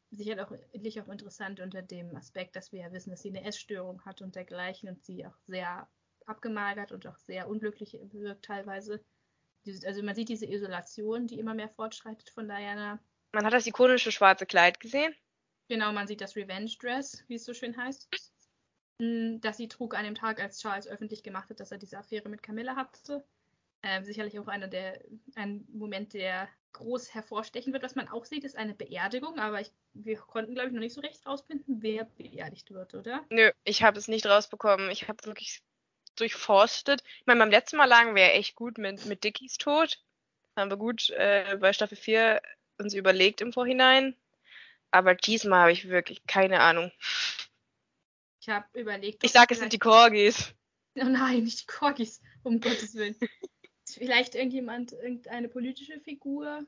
Sicher auch, auch interessant unter dem Aspekt, dass wir ja wissen, dass sie eine Essstörung hat und dergleichen und sie auch sehr abgemagert und auch sehr unglücklich wirkt teilweise. Also man sieht diese Isolation, die immer mehr fortschreitet von Diana. Man hat das ikonische schwarze Kleid gesehen. Genau, man sieht das Revenge Dress, wie es so schön heißt. Mh, dass sie trug an dem Tag, als Charles öffentlich gemacht hat, dass er diese Affäre mit Camilla hatte. Ähm, sicherlich auch einer der, ein Moment, der groß hervorstechen wird. Was man auch sieht, ist eine Beerdigung, aber ich, wir konnten, glaube ich, noch nicht so recht rausfinden, wer beerdigt wird, oder? Nö, ich habe es nicht rausbekommen. Ich habe wirklich durchforstet. Ich meine, beim letzten Mal lagen wir ja echt gut mit, mit Dickies Tod. Haben wir gut äh, bei Staffel 4 uns überlegt im Vorhinein. Aber diesmal habe ich wirklich keine Ahnung. Ich habe überlegt. Ich sage, es sind die Corgis. Oh nein, nicht die Corgis, um Gottes Willen. Vielleicht irgendjemand, irgendeine politische Figur,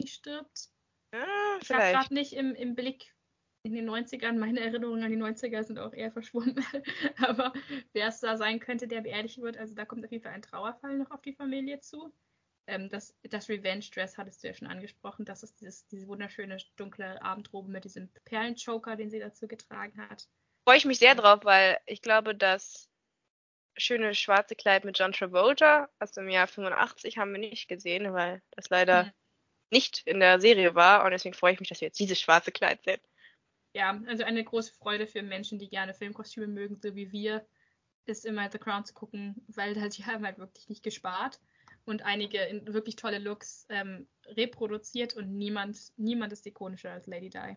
die stirbt? Ja, ich habe gerade nicht im, im Blick in den 90ern, meine Erinnerungen an die 90er sind auch eher verschwunden, aber wer es da sein könnte, der beerdigt wird, also da kommt auf jeden Fall ein Trauerfall noch auf die Familie zu. Ähm, das, das Revenge Dress hattest du ja schon angesprochen. Das ist dieses, diese wunderschöne dunkle Abendrobe mit diesem Perlenchoker, den sie dazu getragen hat. Freue ich mich sehr drauf, weil ich glaube, das schöne schwarze Kleid mit John Travolta aus dem Jahr 85 haben wir nicht gesehen, weil das leider mhm. nicht in der Serie war. Und deswegen freue ich mich, dass wir jetzt dieses schwarze Kleid sehen. Ja, also eine große Freude für Menschen, die gerne Filmkostüme mögen, so wie wir, ist immer The Crown zu gucken, weil da sie haben halt wirklich nicht gespart und einige wirklich tolle Looks ähm, reproduziert und niemand, niemand ist ikonischer als Lady Di.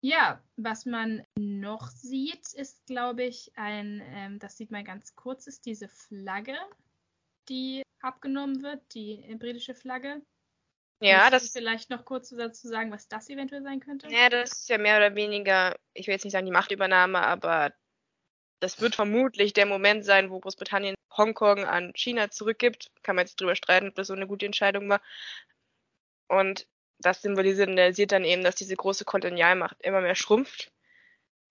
Ja, was man noch sieht, ist, glaube ich, ein, ähm, das sieht man ganz kurz, ist diese Flagge, die abgenommen wird, die britische Flagge. Ja, das. Vielleicht noch kurz dazu sagen, was das eventuell sein könnte? Ja, das ist ja mehr oder weniger, ich will jetzt nicht sagen die Machtübernahme, aber das wird vermutlich der Moment sein, wo Großbritannien Hongkong an China zurückgibt. Kann man jetzt drüber streiten, ob das so eine gute Entscheidung war. Und das symbolisiert dann eben, dass diese große Kolonialmacht immer mehr schrumpft.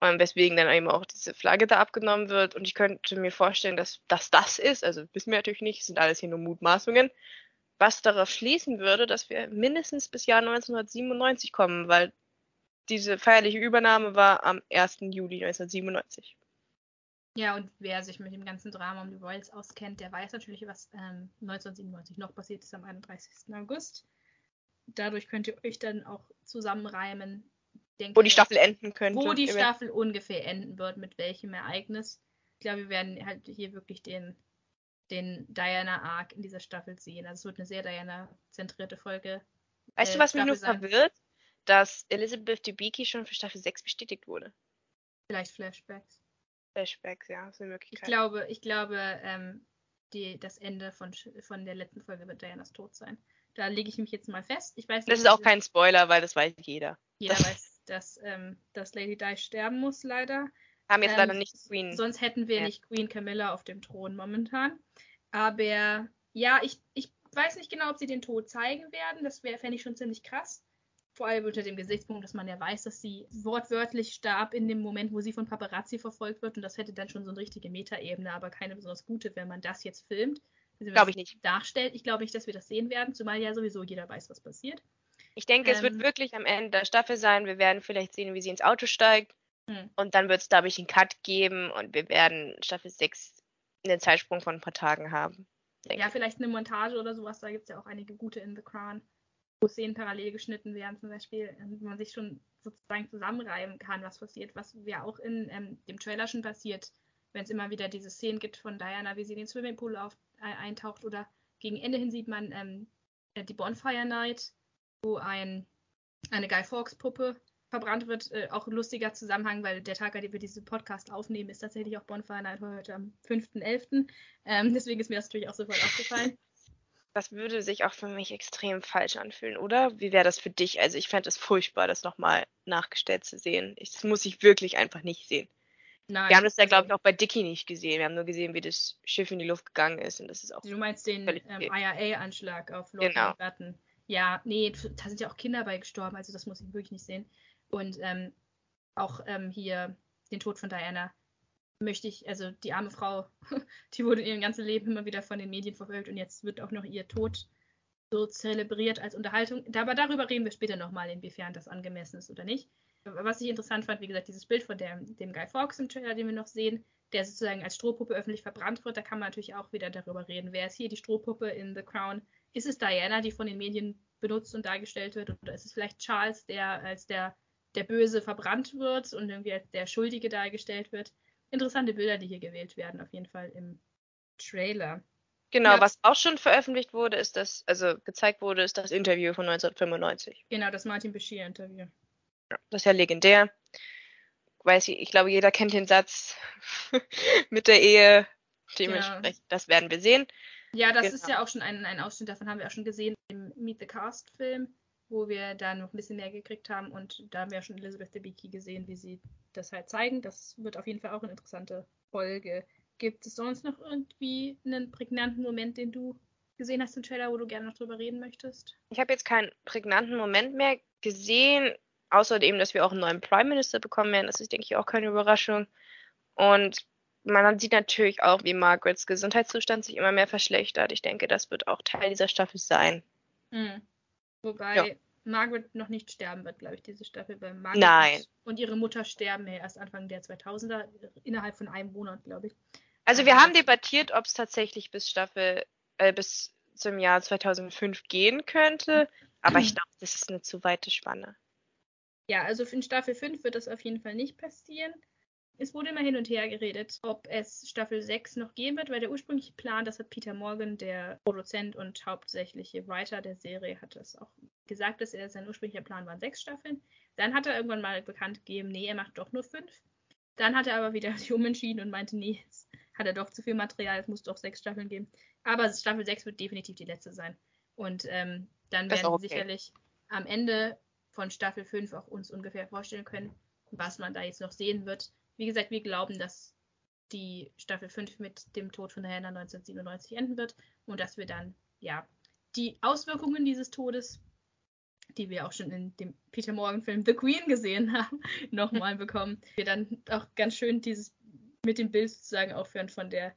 Und weswegen dann eben auch diese Flagge da abgenommen wird. Und ich könnte mir vorstellen, dass, dass das ist, also wissen wir natürlich nicht, sind alles hier nur Mutmaßungen, was darauf schließen würde, dass wir mindestens bis Jahr 1997 kommen, weil diese feierliche Übernahme war am 1. Juli 1997. Ja, und wer sich mit dem ganzen Drama um die Royals auskennt, der weiß natürlich, was ähm, 1997 noch passiert ist am 31. August. Dadurch könnt ihr euch dann auch zusammenreimen, denke, wo die Staffel enden könnte. Wo die Staffel ungefähr enden wird, mit welchem Ereignis. Ich glaube, wir werden halt hier wirklich den, den Diana-Arc in dieser Staffel sehen. Also es wird eine sehr Diana-zentrierte Folge. Weißt äh, du, was Staffel mich nur verwirrt? Dass Elizabeth Debicki schon für Staffel 6 bestätigt wurde. Vielleicht Flashbacks. Flashbacks, ja, ist eine Möglichkeit. Ich glaube, ich glaube, ähm, die, das Ende von, von der letzten Folge wird Dianas Tod sein. Da lege ich mich jetzt mal fest. Ich weiß nicht, das ist auch kein Spoiler, weil das weiß jeder. Jeder weiß, dass, ähm, dass Lady Di sterben muss, leider. Haben jetzt ähm, leider nicht Queen. Sonst hätten wir ja. nicht Queen Camilla auf dem Thron momentan. Aber ja, ich, ich weiß nicht genau, ob sie den Tod zeigen werden. Das fände ich schon ziemlich krass. Vor allem unter dem Gesichtspunkt, dass man ja weiß, dass sie wortwörtlich starb in dem Moment, wo sie von Paparazzi verfolgt wird. Und das hätte dann schon so eine richtige Metaebene, aber keine besonders gute, wenn man das jetzt filmt. Glaube ich nicht. Darstellt. Ich glaube nicht, dass wir das sehen werden, zumal ja sowieso jeder weiß, was passiert. Ich denke, ähm, es wird ähm. wirklich am Ende der Staffel sein. Wir werden vielleicht sehen, wie sie ins Auto steigt. Hm. Und dann wird es, glaube ich, einen Cut geben und wir werden Staffel 6 einen Zeitsprung von ein paar Tagen haben. Ja, vielleicht eine Montage oder sowas. Da gibt es ja auch einige gute in The Crown wo Szenen parallel geschnitten werden, zum Beispiel, ähm, wo man sich schon sozusagen zusammenreiben kann, was passiert, was ja auch in ähm, dem Trailer schon passiert, wenn es immer wieder diese Szenen gibt von Diana, wie sie in den Swimmingpool auf, eintaucht oder gegen Ende hin sieht man ähm, äh, die Bonfire Night, wo ein, eine Guy Fawkes Puppe verbrannt wird. Äh, auch ein lustiger Zusammenhang, weil der Tag, an dem wir diesen Podcast aufnehmen, ist tatsächlich auch Bonfire Night heute am 5.11. Ähm, deswegen ist mir das natürlich auch sofort aufgefallen das würde sich auch für mich extrem falsch anfühlen, oder? Wie wäre das für dich? Also ich fände es furchtbar, das nochmal nachgestellt zu sehen. Ich, das muss ich wirklich einfach nicht sehen. Nein, wir haben das ja, glaube ich, auch bei Dicky nicht gesehen. Wir haben nur gesehen, wie das Schiff in die Luft gegangen ist. Und das ist auch du meinst den ähm, IRA-Anschlag auf Lord genau. Button. Ja, nee, da sind ja auch Kinder bei gestorben, also das muss ich wirklich nicht sehen. Und ähm, auch ähm, hier den Tod von Diana möchte ich, also die arme Frau, die wurde in ihrem ganzen Leben immer wieder von den Medien verfolgt und jetzt wird auch noch ihr Tod so zelebriert als Unterhaltung. Aber darüber reden wir später nochmal, inwiefern das angemessen ist oder nicht. Was ich interessant fand, wie gesagt, dieses Bild von der, dem Guy Fawkes im Trailer, den wir noch sehen, der sozusagen als Strohpuppe öffentlich verbrannt wird, da kann man natürlich auch wieder darüber reden. Wer ist hier die Strohpuppe in The Crown? Ist es Diana, die von den Medien benutzt und dargestellt wird? Oder ist es vielleicht Charles, der als der der Böse verbrannt wird und irgendwie als der Schuldige dargestellt wird. Interessante Bilder, die hier gewählt werden, auf jeden Fall im Trailer. Genau, Ja. was auch schon veröffentlicht wurde, ist das, also gezeigt wurde, ist das Interview von 1995. Genau, das Martin Bashir-Interview. Das ist ja legendär. Weiß ich, ich glaube, jeder kennt den Satz mit der Ehe. Dementsprechend, das werden wir sehen. Ja, das Genau. ist ja auch schon ein, ein Ausschnitt davon, haben wir auch schon gesehen im Meet the Cast-Film, wo wir da noch ein bisschen mehr gekriegt haben und da haben wir ja schon Elizabeth Debicki gesehen, wie sie das halt zeigen. Das wird auf jeden Fall auch eine interessante Folge. Gibt es sonst noch irgendwie einen prägnanten Moment, den du gesehen hast im Trailer, wo du gerne noch drüber reden möchtest? Ich habe jetzt keinen prägnanten Moment mehr gesehen, außerdem, dass wir auch einen neuen Prime Minister bekommen werden. Das ist, denke ich, auch keine Überraschung. Und man sieht natürlich auch, wie Margarets Gesundheitszustand sich immer mehr verschlechtert. Ich denke, das wird auch Teil dieser Staffel sein. Hm. Wobei Ja. Margaret noch nicht sterben wird, glaube ich, diese Staffel. Weil Margaret Nein. und ihre Mutter sterben ja erst Anfang der 2000er, innerhalb von einem Monat, glaube ich. Also wir haben debattiert, ob es tatsächlich bis Staffel, äh, bis zum Jahr 2005 gehen könnte. Aber ich glaube, das ist eine zu weite Spanne. Ja, also in Staffel 5 wird das auf jeden Fall nicht passieren. Es wurde immer hin und her geredet, ob es Staffel 6 noch geben wird, weil der ursprüngliche Plan, das hat Peter Morgan, der Produzent und hauptsächliche Writer der Serie, hat das auch gesagt, dass er sein ursprünglicher Plan waren sechs Staffeln. Dann hat er irgendwann mal bekannt gegeben, nee, er macht doch nur fünf. Dann hat er aber wieder sich umentschieden und meinte, nee, jetzt hat er doch zu viel Material, es muss doch sechs Staffeln geben. Aber Staffel 6 wird definitiv die letzte sein. Und ähm, dann werden okay. sicherlich am Ende von Staffel 5 auch uns ungefähr vorstellen können, was man da jetzt noch sehen wird. Wie gesagt, wir glauben, dass die Staffel 5 mit dem Tod von Diana 1997 enden wird und dass wir dann, ja, die Auswirkungen dieses Todes, die wir auch schon in dem Peter Morgan-Film The Queen gesehen haben, nochmal bekommen. Wir dann auch ganz schön dieses mit dem Bild sozusagen aufhören von der,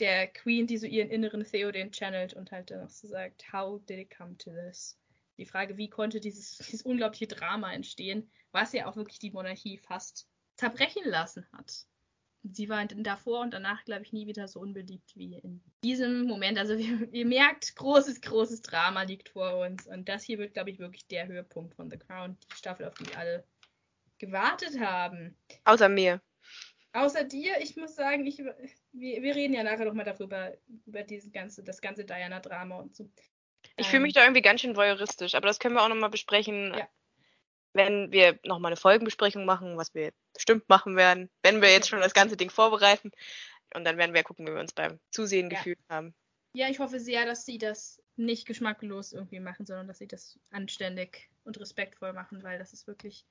der Queen, die so ihren inneren Theoden channelt und halt dann auch so sagt, how did it come to this? Die Frage, wie konnte dieses, dieses unglaubliche Drama entstehen, was ja auch wirklich die Monarchie fast zerbrechen lassen hat. Sie war davor und danach, glaube ich, nie wieder so unbeliebt wie in diesem Moment. Also wir, ihr merkt, großes, großes Drama liegt vor uns. Und das hier wird, glaube ich, wirklich der Höhepunkt von The Crown. Die Staffel, auf die alle gewartet haben. Außer mir. Außer dir, ich muss sagen, ich, wir, wir reden ja nachher nochmal darüber, über dieses ganze, das ganze Diana-Drama und so. Ich fühle mich da irgendwie ganz schön voyeuristisch, aber das können wir auch nochmal besprechen, Ja. wenn wir nochmal eine Folgenbesprechung machen, was wir bestimmt machen werden, wenn wir jetzt schon das ganze Ding vorbereiten. Und dann werden wir gucken, wie wir uns beim Zusehen Ja. gefühlt haben. Ja, ich hoffe sehr, dass sie das nicht geschmacklos irgendwie machen, sondern dass sie das anständig und respektvoll machen, weil das ist wirklich,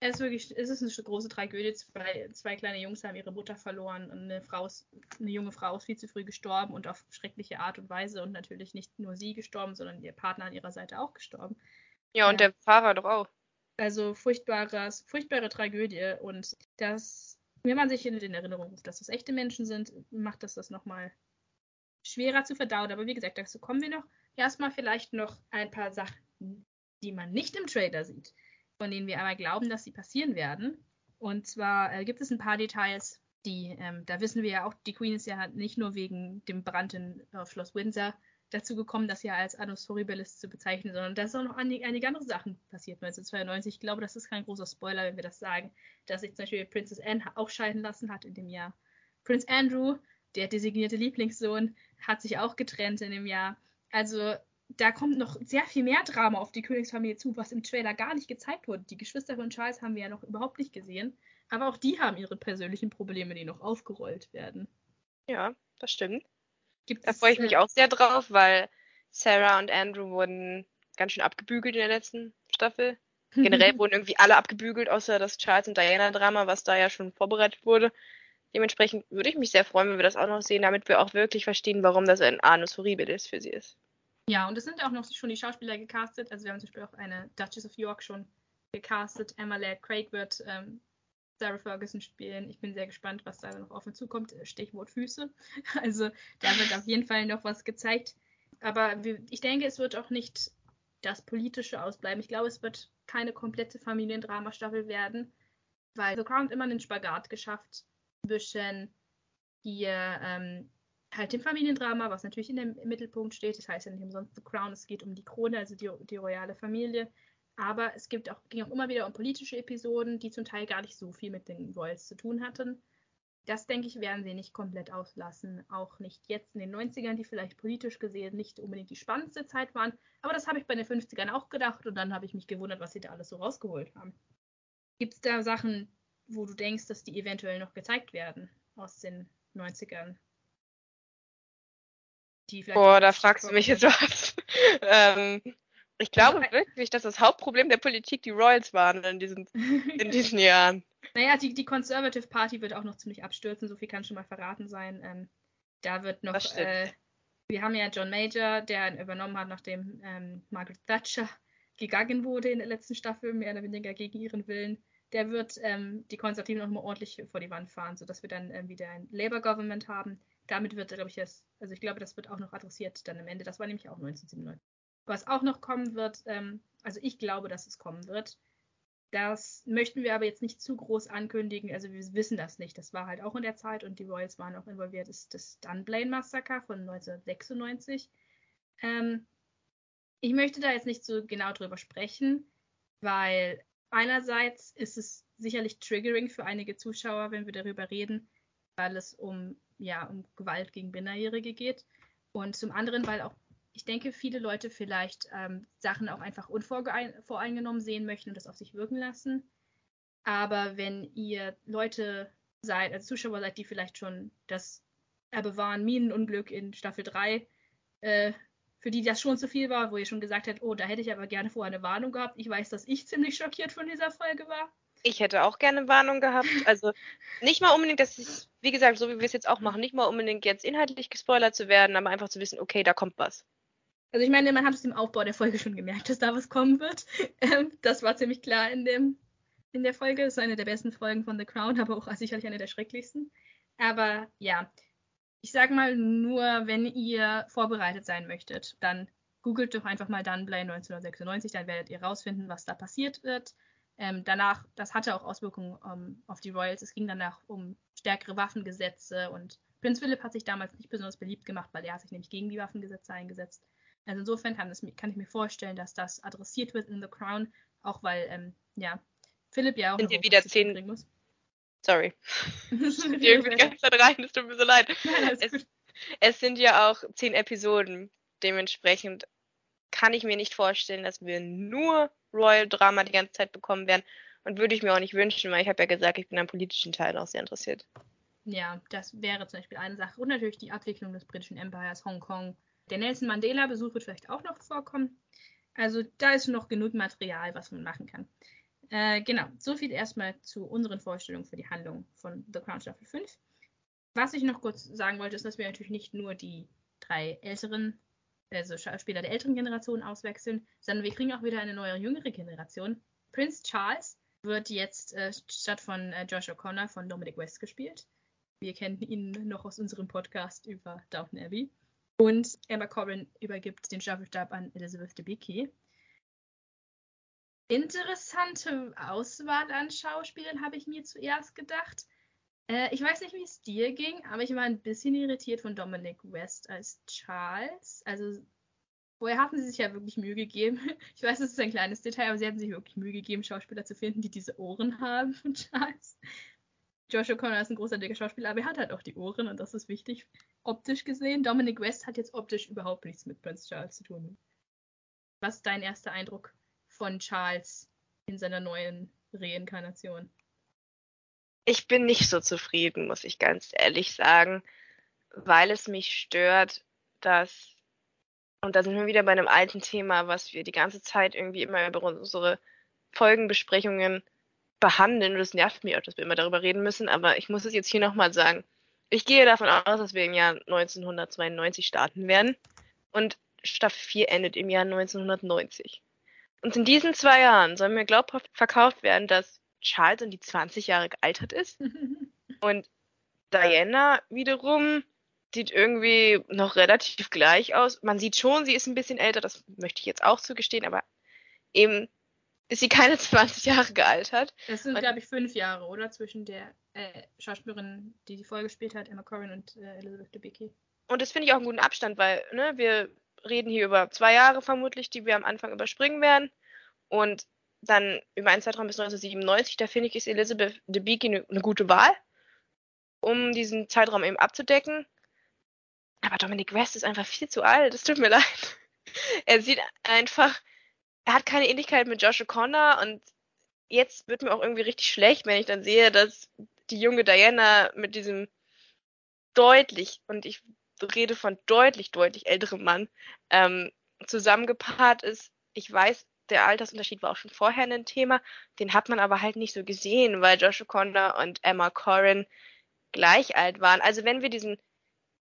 es ist wirklich, es ist eine große Tragödie. Zwei, zwei kleine Jungs haben ihre Mutter verloren und eine Frau ist, eine junge Frau ist viel zu früh gestorben und auf schreckliche Art und Weise und natürlich nicht nur sie gestorben, sondern ihr Partner an ihrer Seite auch gestorben. Ja, und Ja. der Fahrer doch auch. Also furchtbares, furchtbare Tragödie und das, wenn man sich in, in Erinnerung ruft, dass das echte Menschen sind, macht das das nochmal schwerer zu verdauen. Aber wie gesagt, dazu kommen wir noch. Erstmal vielleicht noch ein paar Sachen, die man nicht im Trailer sieht, von denen wir aber glauben, dass sie passieren werden. Und zwar äh, gibt es ein paar Details, die, ähm, da wissen wir ja auch, die Queen ist ja nicht nur wegen dem Brand in, auf Schloss Windsor dazu gekommen, das ja als Annus Horribilis zu bezeichnen, sondern da sind auch noch einige, einige andere Sachen passiert 1992. Ich glaube, das ist kein großer Spoiler, wenn wir das sagen, dass sich zum Beispiel Princess Anne auch scheiden lassen hat in dem Jahr. Prince Andrew, der designierte Lieblingssohn, hat sich auch getrennt in dem Jahr. Also da kommt noch sehr viel mehr Drama auf die Königsfamilie zu, was im Trailer gar nicht gezeigt wurde. Die Geschwister von Charles haben wir ja noch überhaupt nicht gesehen. Aber auch die haben ihre persönlichen Probleme, die noch aufgerollt werden. Ja, das stimmt. Gibt Da freue ich mich äh, auch sehr drauf, weil Sarah und Andrew wurden ganz schön abgebügelt in der letzten Staffel. Generell wurden irgendwie alle abgebügelt, außer das Charles und Diana-Drama, was da ja schon vorbereitet wurde. Dementsprechend würde ich mich sehr freuen, wenn wir das auch noch sehen, damit wir auch wirklich verstehen, warum das ein Anus Horribilis für sie ist. Ja, und es sind auch noch schon die Schauspieler gecastet. Also wir haben zum Beispiel auch eine Duchess of York schon gecastet. Emma Laird Craig wird ähm, Sarah Ferguson spielen. Ich bin sehr gespannt, was da noch auf uns zukommt. Stichwort Füße. Also da wird auf jeden Fall noch was gezeigt. Aber wir, ich denke, es wird auch nicht das Politische ausbleiben. Ich glaube, es wird keine komplette Familiendrama-Staffel werden, weil The Crown hat immer einen Spagat geschafft zwischen hier ähm, halt dem Familiendrama, was natürlich in dem, Mittelpunkt steht. Das heißt ja nicht umsonst The Crown, es geht um die Krone, also die, die royale Familie. Aber es gibt auch, ging auch immer wieder um politische Episoden, die zum Teil gar nicht so viel mit den Royals zu tun hatten. Das, denke ich, werden sie nicht komplett auslassen. Auch nicht jetzt in den 90ern, die vielleicht politisch gesehen nicht unbedingt die spannendste Zeit waren. Aber das habe ich bei den 50ern auch gedacht und dann habe ich mich gewundert, was sie da alles so rausgeholt haben. Gibt es da Sachen, wo du denkst, dass die eventuell noch gezeigt werden aus den 90ern? Boah, da fragst du mich jetzt was. ähm, ich glaube wirklich, dass das Hauptproblem der Politik die Royals waren in diesen, in diesen Jahren. Naja, die, die Conservative Party wird auch noch ziemlich abstürzen, so viel kann schon mal verraten sein. Ähm, da wird noch, äh, wir haben ja John Major, der übernommen hat, nachdem ähm, Margaret Thatcher gegangen wurde in der letzten Staffel, mehr oder weniger gegen ihren Willen. Der wird ähm, die Konservativen nochmal ordentlich vor die Wand fahren, sodass wir dann ähm, wieder ein Labour-Government haben. Damit wird, glaube ich, das, also ich glaube, das wird auch noch adressiert dann am Ende. Das war nämlich auch 1997. Was auch noch kommen wird, ähm, also ich glaube, dass es kommen wird, das möchten wir aber jetzt nicht zu groß ankündigen. Also wir wissen das nicht. Das war halt auch in der Zeit und die Royals waren auch involviert. Das ist das Dunblane-Massaker von 1996. Ähm, ich möchte da jetzt nicht so genau drüber sprechen, weil einerseits ist es sicherlich triggering für einige Zuschauer, wenn wir darüber reden, weil es um, ja, um Gewalt gegen Minderjährige geht. Und zum anderen, weil auch ich denke, viele Leute vielleicht ähm, Sachen auch einfach unvoreingenommen sehen möchten und das auf sich wirken lassen. Aber wenn ihr Leute seid, also Zuschauer seid, die vielleicht schon das Erbewahren Minenunglück in Staffel 3, äh, für die das schon zu viel war, wo ihr schon gesagt habt, oh, da hätte ich aber gerne vorher eine Warnung gehabt. Ich weiß, dass ich ziemlich schockiert von dieser Folge war. Ich hätte auch gerne Warnung gehabt. Also nicht mal unbedingt, dass es, wie gesagt, so wie wir es jetzt auch machen, nicht mal unbedingt jetzt inhaltlich gespoilert zu werden, aber einfach zu wissen, okay, da kommt was. Also ich meine, man hat es im Aufbau der Folge schon gemerkt, dass da was kommen wird. Ähm, das war ziemlich klar in, dem, in der Folge. Das ist eine der besten Folgen von The Crown, aber auch sicherlich eine der schrecklichsten. Aber ja, ich sage mal nur, wenn ihr vorbereitet sein möchtet, dann googelt doch einfach mal Dunblane 1996, dann werdet ihr rausfinden, was da passiert wird. Ähm, danach, das hatte auch Auswirkungen um, ähm, auf die Royals. Es ging danach um stärkere Waffengesetze und Prinz Philipp hat sich damals nicht besonders beliebt gemacht, weil er hat sich nämlich gegen die Waffengesetze eingesetzt. Also insofern kann, das, kann ich mir vorstellen, dass das adressiert wird in The Crown, auch weil, ähm, ja, Philipp ja auch Sind noch wieder zehn muss. Sorry. irgendwie die ganze Zeit rein, es tut mir so leid. Ja, es, es sind ja auch zehn Episoden. Dementsprechend kann ich mir nicht vorstellen, dass wir nur Royal Drama die ganze Zeit bekommen werden. Und würde ich mir auch nicht wünschen, weil ich habe ja gesagt, ich bin am politischen Teil auch sehr interessiert. Ja, das wäre zum Beispiel eine Sache. Und natürlich die Abwicklung des britischen Empires, Hongkong, der Nelson Mandela-Besuch wird vielleicht auch noch vorkommen. Also da ist noch genug Material, was man machen kann. Äh, genau, so viel erstmal zu unseren Vorstellungen für die Handlung von The Crown Staffel 5. Was ich noch kurz sagen wollte, ist, dass wir natürlich nicht nur die drei älteren, also Schauspieler der älteren Generation auswechseln, sondern wir kriegen auch wieder eine neue, jüngere Generation. Prince Charles wird jetzt äh, statt von äh, Josh O'Connor von Dominic West gespielt. Wir kennen ihn noch aus unserem Podcast über Downton Abbey. Und Emma Corrin übergibt den Staffelstab an Elizabeth Debicki. Interessante Auswahl an Schauspielern habe ich mir zuerst gedacht. Äh, ich weiß nicht, wie es dir ging, aber ich war ein bisschen irritiert von Dominic West als Charles. Also Vorher hatten sie sich ja wirklich Mühe gegeben. Ich weiß, es ist ein kleines Detail, aber sie hatten sich wirklich Mühe gegeben, Schauspieler zu finden, die diese Ohren haben von Charles. Josh O'Connor ist ein großartiger Schauspieler, aber er hat halt auch die Ohren und das ist wichtig. Optisch gesehen, Dominic West hat jetzt optisch überhaupt nichts mit Prince Charles zu tun. Was ist dein erster Eindruck von Charles in seiner neuen Reinkarnation? Ich bin nicht so zufrieden, muss ich ganz ehrlich sagen, weil es mich stört, dass, und da sind wir wieder bei einem alten Thema, was wir die ganze Zeit irgendwie immer über unsere Folgenbesprechungen behandeln. Und das nervt mich auch, dass wir immer darüber reden müssen. Aber ich muss es jetzt hier nochmal sagen. Ich gehe davon aus, dass wir im Jahr 1992 starten werden. Und Staffel 4 endet im Jahr 1990. Und in diesen zwei Jahren soll mir glaubhaft verkauft werden, dass Charles um die 20 Jahre gealtert ist. und Diana wiederum sieht irgendwie noch relativ gleich aus. Man sieht schon, sie ist ein bisschen älter, das möchte ich jetzt auch zugestehen, aber eben ist sie keine 20 Jahre gealtert. Das sind, glaube ich, fünf Jahre, oder? Zwischen der äh, Schauspielerin, die die Folge gespielt hat, Emma Corrin und äh, Elizabeth Debicki. Und das finde ich auch einen guten Abstand, weil ne, wir reden hier über zwei Jahre vermutlich, die wir am Anfang überspringen werden. Und dann über einen Zeitraum bis 1997, da finde ich, ist Elizabeth Debicki eine ne gute Wahl, um diesen Zeitraum eben abzudecken. Aber Dominic West ist einfach viel zu alt, es tut mir leid. Er sieht einfach, er hat keine Ähnlichkeit mit Josh O'Connor und jetzt wird mir auch irgendwie richtig schlecht, wenn ich dann sehe, dass die junge Diana mit diesem deutlich, und ich rede von deutlich, deutlich älterem Mann, ähm, zusammengepaart ist. Ich weiß, der Altersunterschied war auch schon vorher ein Thema, den hat man aber halt nicht so gesehen, weil Josh O'Connor und Emma Corrin gleich alt waren. Also wenn wir diesen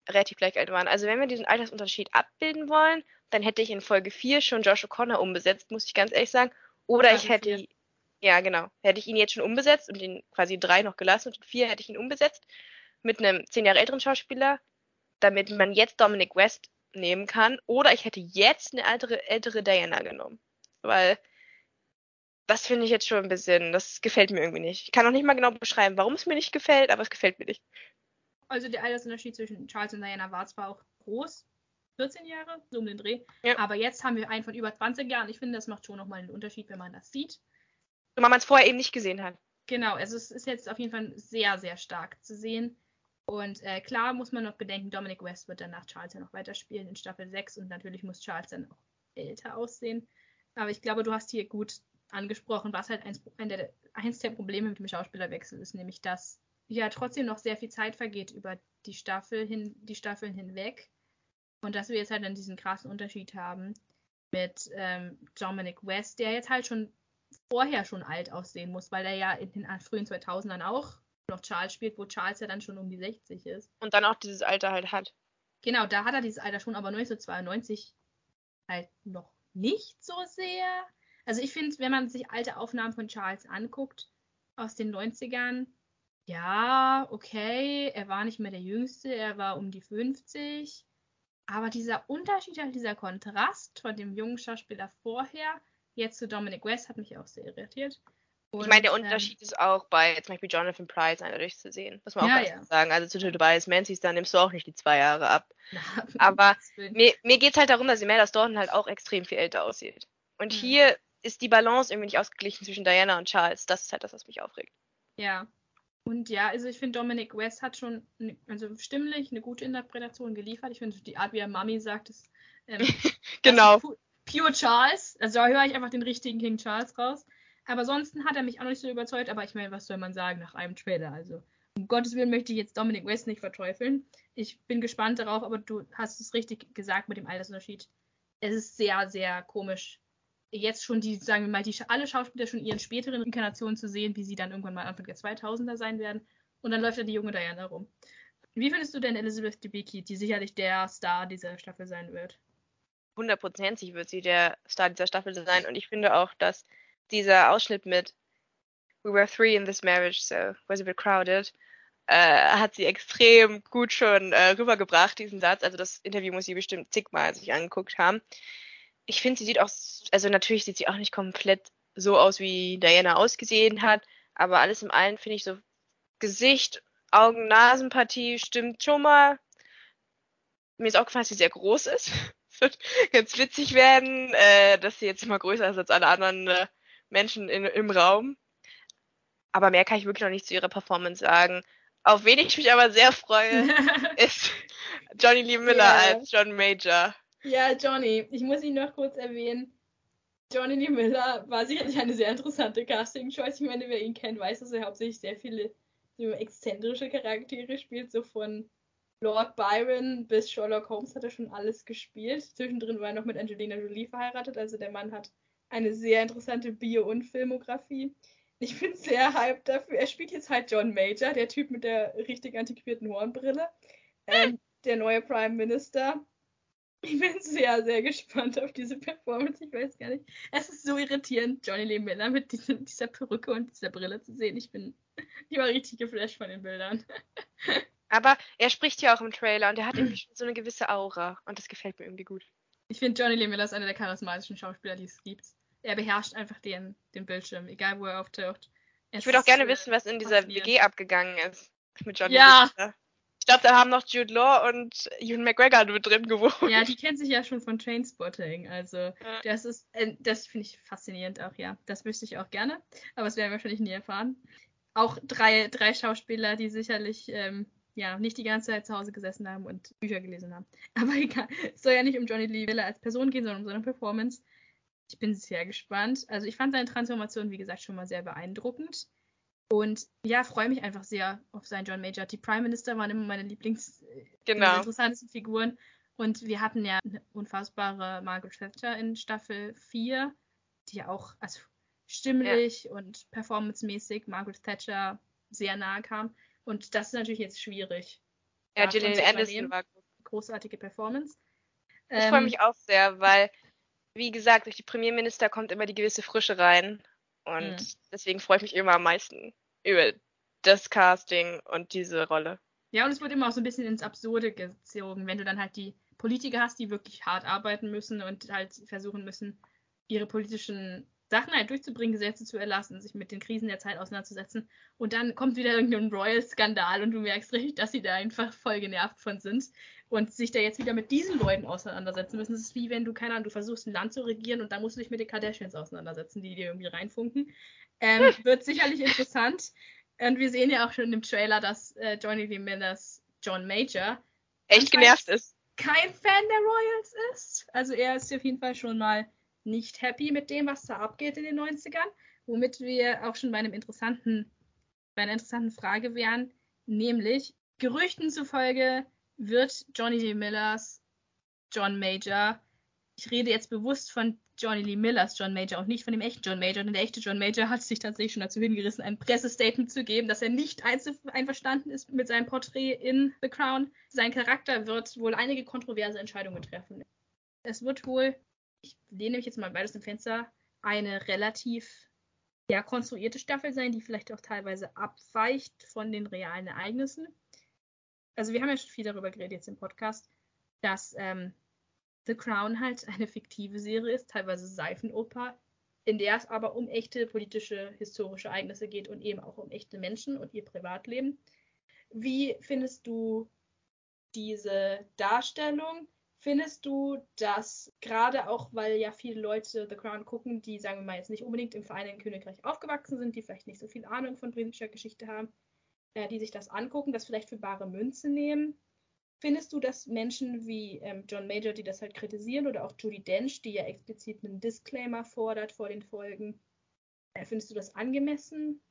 relativ gleich alt waren, also wenn wir diesen Altersunterschied abbilden wollen, dann hätte ich in Folge 4 schon Josh O'Connor umbesetzt, muss ich ganz ehrlich sagen. Oder ja, ich hätte, ja genau, hätte ich ihn jetzt schon umbesetzt und den quasi drei noch gelassen und in vier hätte ich ihn umbesetzt mit einem zehn Jahre älteren Schauspieler, damit man jetzt Dominic West nehmen kann. Oder ich hätte jetzt eine ältere, ältere Diana genommen. Weil das finde ich jetzt schon ein bisschen, das gefällt mir irgendwie nicht. Ich kann auch nicht mal genau beschreiben, warum es mir nicht gefällt, aber es gefällt mir nicht. Also der Altersunterschied zwischen Charles und Diana war zwar auch groß, 14 Jahre, so um den Dreh, ja. aber jetzt haben wir einen von über 20 Jahren. Ich finde, das macht schon nochmal einen Unterschied, wenn man das sieht. Und man es vorher eben nicht gesehen hat. Genau, also es ist jetzt auf jeden Fall sehr, sehr stark zu sehen. Und äh, klar muss man noch bedenken, Dominic West wird dann nach Charles ja noch weiterspielen in Staffel 6 und natürlich muss Charles dann auch älter aussehen. Aber ich glaube, du hast hier gut angesprochen, was halt eins, ein der, eins der Probleme mit dem Schauspielerwechsel ist, nämlich dass ja trotzdem noch sehr viel Zeit vergeht über die Staffel hin, die Staffeln hinweg. Und dass wir jetzt halt dann diesen krassen Unterschied haben mit ähm, Dominic West, der jetzt halt schon vorher schon alt aussehen muss, weil er ja in den frühen 2000ern auch noch Charles spielt, wo Charles ja dann schon um die 60 ist. Und dann auch dieses Alter halt hat. Genau, da hat er dieses Alter schon, aber 1992 halt noch nicht so sehr. Also ich finde, wenn man sich alte Aufnahmen von Charles anguckt aus den 90ern, ja, okay, er war nicht mehr der Jüngste, er war um die 50. Aber dieser Unterschied, dieser Kontrast von dem jungen Schauspieler vorher, jetzt zu Dominic West, hat mich auch sehr irritiert. Und, ich meine, der ähm, Unterschied ist auch bei zum Beispiel Jonathan Price eindeutig zu sehen. Muss man auch ja, ganz ja. sagen. Also zu Tobias Menzies, da nimmst du auch nicht die zwei Jahre ab. Aber mir, mir geht es halt darum, dass Imelda Staunton halt auch extrem viel älter aussieht. Und mhm. hier ist die Balance irgendwie nicht ausgeglichen zwischen Diana und Charles. Das ist halt das, was mich aufregt. Ja. Und ja, also ich finde, Dominic West hat schon, eine, also stimmlich eine gute Interpretation geliefert. Ich finde, die Art, wie er Mami sagt, ist ähm, genau. pure Charles. Also da höre ich einfach den richtigen King Charles raus. Aber ansonsten hat er mich auch nicht so überzeugt. Aber ich meine, was soll man sagen nach einem Trailer? Also, um Gottes Willen möchte ich jetzt Dominic West nicht verteufeln. Ich bin gespannt darauf, aber du hast es richtig gesagt mit dem Altersunterschied. Es ist sehr, sehr komisch, jetzt schon die, sagen wir mal, die alle Schauspieler schon ihren späteren Inkarnationen zu sehen, wie sie dann irgendwann mal Anfang der 2000er sein werden. Und dann läuft ja die junge Diana rum. Wie findest du denn Elizabeth Debicki, die sicherlich der Star dieser Staffel sein wird? Hundertprozentig wird sie der Star dieser Staffel sein. Und ich finde auch, dass dieser Ausschnitt mit We were three in this marriage, so was a bit crowded, äh, hat sie extrem gut schon äh, rübergebracht, diesen Satz. Also das Interview muss sie bestimmt zigmal sich angeguckt haben. Ich finde, sie sieht auch, also natürlich sieht sie auch nicht komplett so aus, wie Diana ausgesehen hat, aber alles im allen finde ich so Gesicht, Augen, Nasenpartie stimmt schon mal. Mir ist auch gefallen, dass sie sehr groß ist. Es wird ganz witzig werden, äh, dass sie jetzt immer größer ist als alle anderen äh, Menschen in, im Raum. Aber mehr kann ich wirklich noch nicht zu ihrer Performance sagen. Auf wen ich mich aber sehr freue, ist Johnny Lee Miller yeah. als John Major. Ja, Johnny. Ich muss ihn noch kurz erwähnen. Johnny Lee Miller war sicherlich eine sehr interessante Casting-Choice. Ich meine, wer ihn kennt, weiß, dass er hauptsächlich sehr viele so exzentrische Charaktere spielt. So von Lord Byron bis Sherlock Holmes hat er schon alles gespielt. Zwischendrin war er noch mit Angelina Jolie verheiratet. Also der Mann hat eine sehr interessante Bio- und Filmografie. Ich bin sehr hyped dafür. Er spielt jetzt halt John Major, der Typ mit der richtig antiquierten Hornbrille. Ähm, der neue Prime Minister. Ich bin sehr, sehr gespannt auf diese Performance. Ich weiß gar nicht. Es ist so irritierend, Johnny Lee Miller mit diesem, dieser Perücke und dieser Brille zu sehen. Ich bin, ich war richtig geflasht von den Bildern. Aber er spricht ja auch im Trailer und er hat irgendwie schon so eine gewisse Aura und das gefällt mir irgendwie gut. Ich finde, Johnny Lee Miller ist einer der charismatischen Schauspieler, die es gibt er beherrscht einfach den, den Bildschirm, egal wo er auftaucht. Es ich würde auch gerne wissen, was in dieser WG abgegangen ist mit Johnny ja. Ich dachte, da haben noch Jude Law und Ewan McGregor mit drin gewohnt. Ja, die kennt sich ja schon von Trainspotting. Also, ja. das ist, äh, das finde ich faszinierend auch, ja. Das wüsste ich auch gerne, aber das werden wir wahrscheinlich nie erfahren. Auch drei, drei Schauspieler, die sicherlich ähm, ja, nicht die ganze Zeit zu Hause gesessen haben und Bücher gelesen haben. Aber egal, es soll ja nicht um Johnny Lee Miller als Person gehen, sondern um seine Performance. Ich bin sehr gespannt. Also ich fand seine Transformation, wie gesagt, schon mal sehr beeindruckend. Und ja, freue mich einfach sehr auf seinen John Major. Die Prime Minister waren immer meine Lieblings, genau. interessantesten Figuren. Und wir hatten ja eine unfassbare Margaret Thatcher in Staffel 4, die ja auch also stimmlich ja. und performancemäßig Margaret Thatcher sehr nahe kam. Und das ist natürlich jetzt schwierig. Ja, Gillian Anderson war großartige Performance. Ich ähm, freue mich auch sehr, weil, wie gesagt, durch die Premierminister kommt immer die gewisse Frische rein. Und mhm. deswegen freue ich mich immer am meisten über das Casting und diese Rolle. Ja, und es wird immer auch so ein bisschen ins Absurde gezogen, wenn du dann halt die Politiker hast, die wirklich hart arbeiten müssen und halt versuchen müssen, ihre politischen Sachen halt durchzubringen, Gesetze zu erlassen, sich mit den Krisen der Zeit auseinanderzusetzen. Und dann kommt wieder irgendein Royal-Skandal und du merkst richtig, dass sie da einfach voll genervt von sind und sich da jetzt wieder mit diesen Leuten auseinandersetzen müssen. Es ist wie wenn du, keine Ahnung, du versuchst ein Land zu regieren und dann musst du dich mit den Kardashians auseinandersetzen, die dir irgendwie reinfunken. Ähm, hm. wird sicherlich interessant. Und wir sehen ja auch schon im Trailer, dass äh, Johnny Lee Millers John Major echt genervt ist. Kein Fan der Royals ist. Also er ist auf jeden Fall schon mal nicht happy mit dem, was da abgeht in den 90ern, womit wir auch schon bei einem interessanten, bei einer interessanten Frage wären, nämlich Gerüchten zufolge wird Johnny Lee Millers John Major, ich rede jetzt bewusst von Johnny Lee Millers John Major und nicht von dem echten John Major, denn der echte John Major hat sich tatsächlich schon dazu hingerissen, ein Pressestatement zu geben, dass er nicht einverstanden ist mit seinem Porträt in The Crown. Sein Charakter wird wohl einige kontroverse Entscheidungen treffen. Es wird wohl ich lehne mich jetzt mal beides im Fenster, eine relativ ja, konstruierte Staffel sein, die vielleicht auch teilweise abweicht von den realen Ereignissen. Also wir haben ja schon viel darüber geredet jetzt im Podcast, dass ähm, The Crown halt eine fiktive Serie ist, teilweise Seifenoper, in der es aber um echte politische, historische Ereignisse geht und eben auch um echte Menschen und ihr Privatleben. Wie findest du diese Darstellung? Findest du, dass gerade auch, weil ja viele Leute The Crown gucken, die, sagen wir mal, jetzt nicht unbedingt im Vereinigten Königreich aufgewachsen sind, die vielleicht nicht so viel Ahnung von britischer Geschichte haben, äh, die sich das angucken, das vielleicht für bare Münze nehmen? Findest du, dass Menschen wie ähm, John Major, die das halt kritisieren, oder auch Judy Dench, die ja explizit einen Disclaimer fordert vor den Folgen, äh, findest du das angemessen?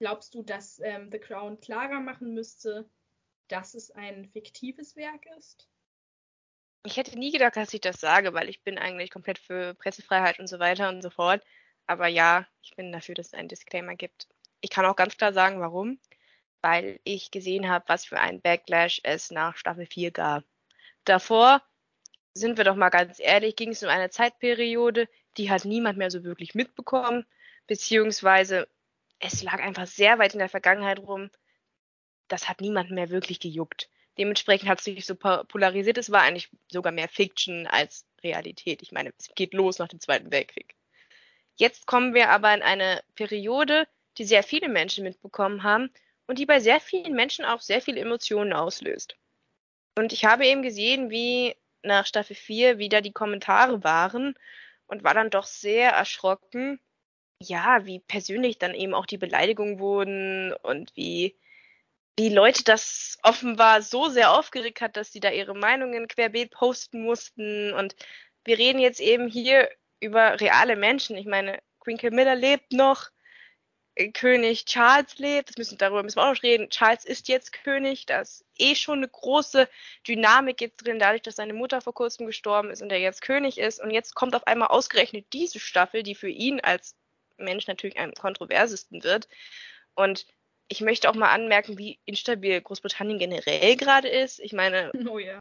Glaubst du, dass ähm, The Crown klarer machen müsste, dass es ein fiktives Werk ist? Ich hätte nie gedacht, dass ich das sage, weil ich bin eigentlich komplett für Pressefreiheit und so weiter und so fort. Aber ja, ich bin dafür, dass es einen Disclaimer gibt. Ich kann auch ganz klar sagen, warum. Weil ich gesehen habe, was für einen Backlash es nach Staffel 4 gab. Davor, sind wir doch mal ganz ehrlich, ging es um eine Zeitperiode, die hat niemand mehr so wirklich mitbekommen, beziehungsweise es lag einfach sehr weit in der Vergangenheit rum. Das hat niemand mehr wirklich gejuckt. Dementsprechend hat es sich so polarisiert. Es war eigentlich sogar mehr Fiction als Realität. Ich meine, es geht los nach dem Zweiten Weltkrieg. Jetzt kommen wir aber in eine Periode, die sehr viele Menschen mitbekommen haben und die bei sehr vielen Menschen auch sehr viele Emotionen auslöst. Und ich habe eben gesehen, wie nach Staffel 4 wieder die Kommentare waren und war dann doch sehr erschrocken, ja, wie persönlich dann eben auch die Beleidigungen wurden und wie wie Leute das offenbar so sehr aufgeregt hat, dass sie da ihre Meinungen querbeet posten mussten. Und wir reden jetzt eben hier über reale Menschen. Ich meine, Queen Camilla lebt noch, König Charles lebt, das müssen, darüber müssen wir auch noch reden. Charles ist jetzt König, da ist eh schon eine große Dynamik jetzt drin, dadurch, dass seine Mutter vor kurzem gestorben ist und er jetzt König ist. Und jetzt kommt auf einmal ausgerechnet diese Staffel, die für ihn als Mensch natürlich am kontroversesten wird. Und ich möchte auch mal anmerken, wie instabil Großbritannien generell gerade ist. Ich meine, oh, ja.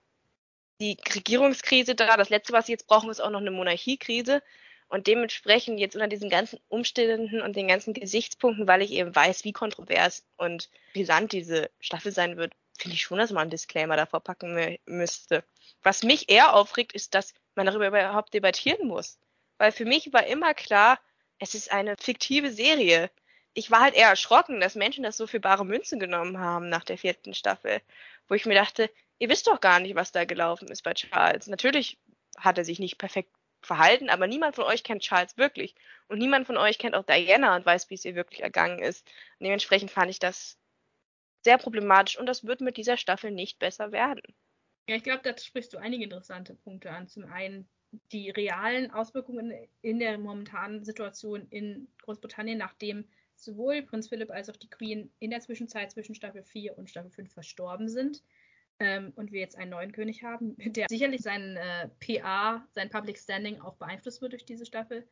die Regierungskrise da, das letzte, was sie jetzt brauchen, ist auch noch eine Monarchiekrise. Und dementsprechend jetzt unter diesen ganzen Umständen und den ganzen Gesichtspunkten, weil ich eben weiß, wie kontrovers und brisant diese Staffel sein wird, finde ich schon, dass man einen Disclaimer davor packen müsste. Was mich eher aufregt, ist, dass man darüber überhaupt debattieren muss. Weil für mich war immer klar, es ist eine fiktive Serie ich war halt eher erschrocken, dass Menschen das so für bare Münze genommen haben nach der vierten Staffel. wo ich mir dachte, ihr wisst doch gar nicht, was da gelaufen ist bei Charles. Natürlich hat er sich nicht perfekt verhalten, aber niemand von euch kennt Charles wirklich. Und niemand von euch kennt auch Diana und weiß, wie es ihr wirklich ergangen ist. Und dementsprechend fand ich das sehr problematisch und das wird mit dieser Staffel nicht besser werden. Ja, ich glaube, da sprichst du einige interessante Punkte an. Zum einen die realen Auswirkungen in der momentanen Situation in Großbritannien, nachdem sowohl Prinz Philipp als auch die Queen in der Zwischenzeit zwischen Staffel 4 und Staffel 5 verstorben sind ähm, und wir jetzt einen neuen König haben, der sicherlich sein äh, PA, sein Public Standing auch beeinflusst wird durch diese Staffel.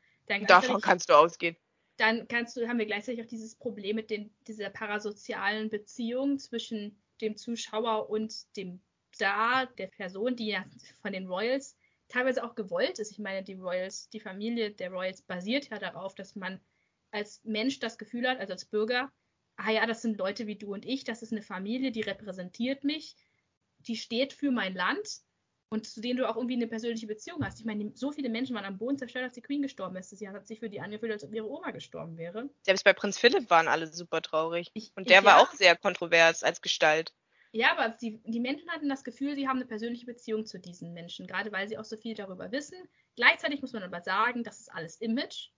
Davon kannst du ausgehen. Dann kannst du, haben wir gleichzeitig auch dieses Problem mit den, dieser parasozialen Beziehung zwischen dem Zuschauer und dem Star, der Person, die ja von den Royals teilweise auch gewollt ist. Ich meine, die Royals, die Familie der Royals basiert ja darauf, dass man als Mensch das Gefühl hat, also als Bürger, ah ja, das sind Leute wie du und ich, das ist eine Familie, die repräsentiert mich, die steht für mein Land und zu denen du auch irgendwie eine persönliche Beziehung hast. Ich meine, so viele Menschen waren am Boden zerstört, als die Queen gestorben ist. Sie hat sich für die angefühlt, als ob ihre Oma gestorben wäre. Selbst bei Prinz Philipp waren alle super traurig. Ich, und der ich, war ja, auch sehr kontrovers als Gestalt. Ja, aber die, die Menschen hatten das Gefühl, sie haben eine persönliche Beziehung zu diesen Menschen, gerade weil sie auch so viel darüber wissen. Gleichzeitig muss man aber sagen, das ist alles Image.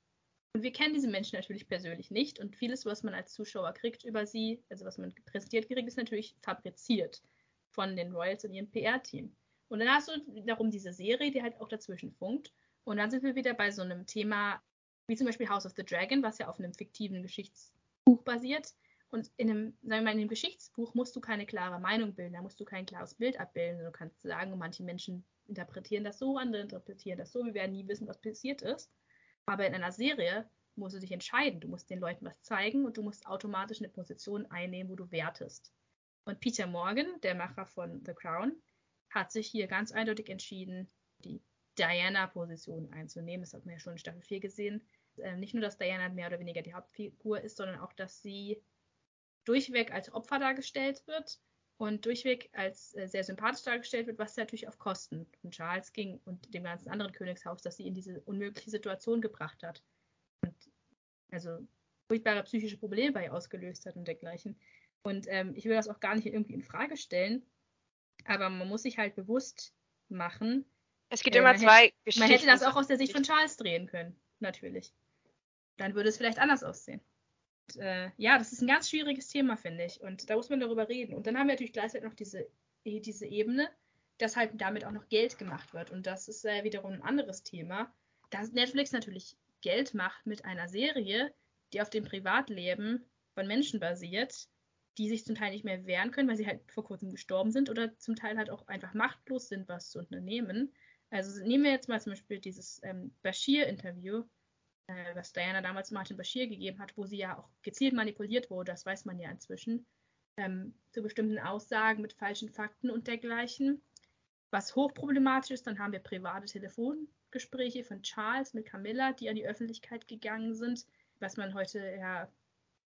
Und wir kennen diese Menschen natürlich persönlich nicht. Und vieles, was man als Zuschauer kriegt über sie, also was man präsentiert kriegt, ist natürlich fabriziert von den Royals und ihrem PR-Team. Und dann hast du darum diese Serie, die halt auch dazwischen funkt. Und dann sind wir wieder bei so einem Thema, wie zum Beispiel House of the Dragon, was ja auf einem fiktiven Geschichtsbuch basiert und in einem, sagen wir mal, in einem Geschichtsbuch musst du keine klare Meinung bilden, da musst du kein klares Bild abbilden. Du kannst sagen, manche Menschen interpretieren das so, andere interpretieren das so, wir werden nie wissen, was passiert ist. Aber in einer Serie musst du dich entscheiden. Du musst den Leuten was zeigen und du musst automatisch eine Position einnehmen, wo du wertest. Und Peter Morgan, der Macher von The Crown, hat sich hier ganz eindeutig entschieden, die Diana-Position einzunehmen. Das hat man ja schon in Staffel 4 gesehen. Äh, nicht nur, dass Diana mehr oder weniger die Hauptfigur ist, sondern auch, dass sie durchweg als Opfer dargestellt wird und durchweg als äh, sehr sympathisch dargestellt wird, was natürlich auf Kosten von Charles ging und dem ganzen anderen Königshaus, das sie in diese unmögliche Situation gebracht hat. Und also furchtbare psychische Probleme bei ihr ausgelöst hat und dergleichen. Und ähm, ich will das auch gar nicht irgendwie in Frage stellen, aber man muss sich halt bewusst machen. Es gibt äh, immer zwei hätte, Geschichten. Man hätte das auch aus der Sicht von Charles drehen können, natürlich. Dann würde es vielleicht anders aussehen äh, ja, das ist ein ganz schwieriges Thema, finde ich. Und da muss man darüber reden. Und dann haben wir natürlich gleichzeitig noch diese, diese Ebene, dass halt damit auch noch Geld gemacht wird. Und das ist äh, wiederum ein anderes Thema. Dass Netflix natürlich Geld macht mit einer Serie, die auf dem Privatleben von Menschen basiert, die sich zum Teil nicht mehr wehren können, weil sie halt vor kurzem gestorben sind oder zum Teil halt auch einfach machtlos sind, was zu unternehmen. Also nehmen wir jetzt mal zum Beispiel dieses ähm, Bashir-Interview, äh, was Diana damals Martin Bashir gegeben hat, wo sie ja auch gezielt manipuliert wurde, das weiß man ja inzwischen, ähm, zu bestimmten Aussagen mit falschen Fakten und dergleichen. Was hochproblematisch ist, dann haben wir private Telefongespräche von Charles mit Camilla, die an die Öffentlichkeit gegangen sind, was man heute ja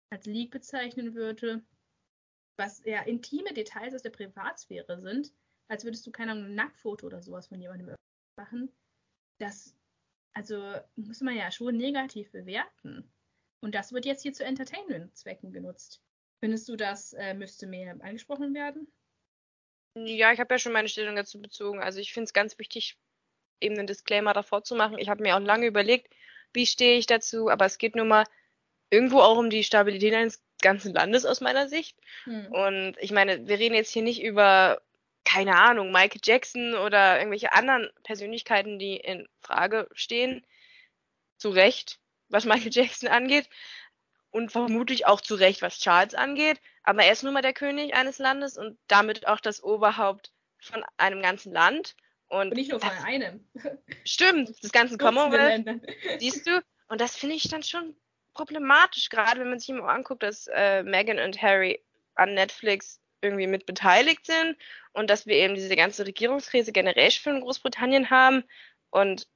als Leak bezeichnen würde, was eher intime Details aus der Privatsphäre sind, als würdest du keine Ahnung, ein Nacktfoto oder sowas von jemandem machen. Das also muss man ja schon negativ bewerten. Und das wird jetzt hier zu Entertainment-Zwecken genutzt. Findest du, das äh, müsste mehr angesprochen werden? Ja, ich habe ja schon meine Stellung dazu bezogen. Also ich finde es ganz wichtig, eben einen Disclaimer davor zu machen. Ich habe mir auch lange überlegt, wie stehe ich dazu, aber es geht nun mal irgendwo auch um die Stabilität eines ganzen Landes aus meiner Sicht. Hm. Und ich meine, wir reden jetzt hier nicht über keine Ahnung, Michael Jackson oder irgendwelche anderen Persönlichkeiten, die in Frage stehen, zu Recht, was Michael Jackson angeht und vermutlich auch zu Recht, was Charles angeht, aber er ist nun mal der König eines Landes und damit auch das Oberhaupt von einem ganzen Land. Und, und nicht nur von einem. Stimmt, das ganze Commonwealth, siehst du? Und das finde ich dann schon problematisch, gerade wenn man sich immer anguckt, dass äh, Meghan und Harry an Netflix irgendwie mit beteiligt sind und dass wir eben diese ganze Regierungskrise generell schon in Großbritannien haben. Und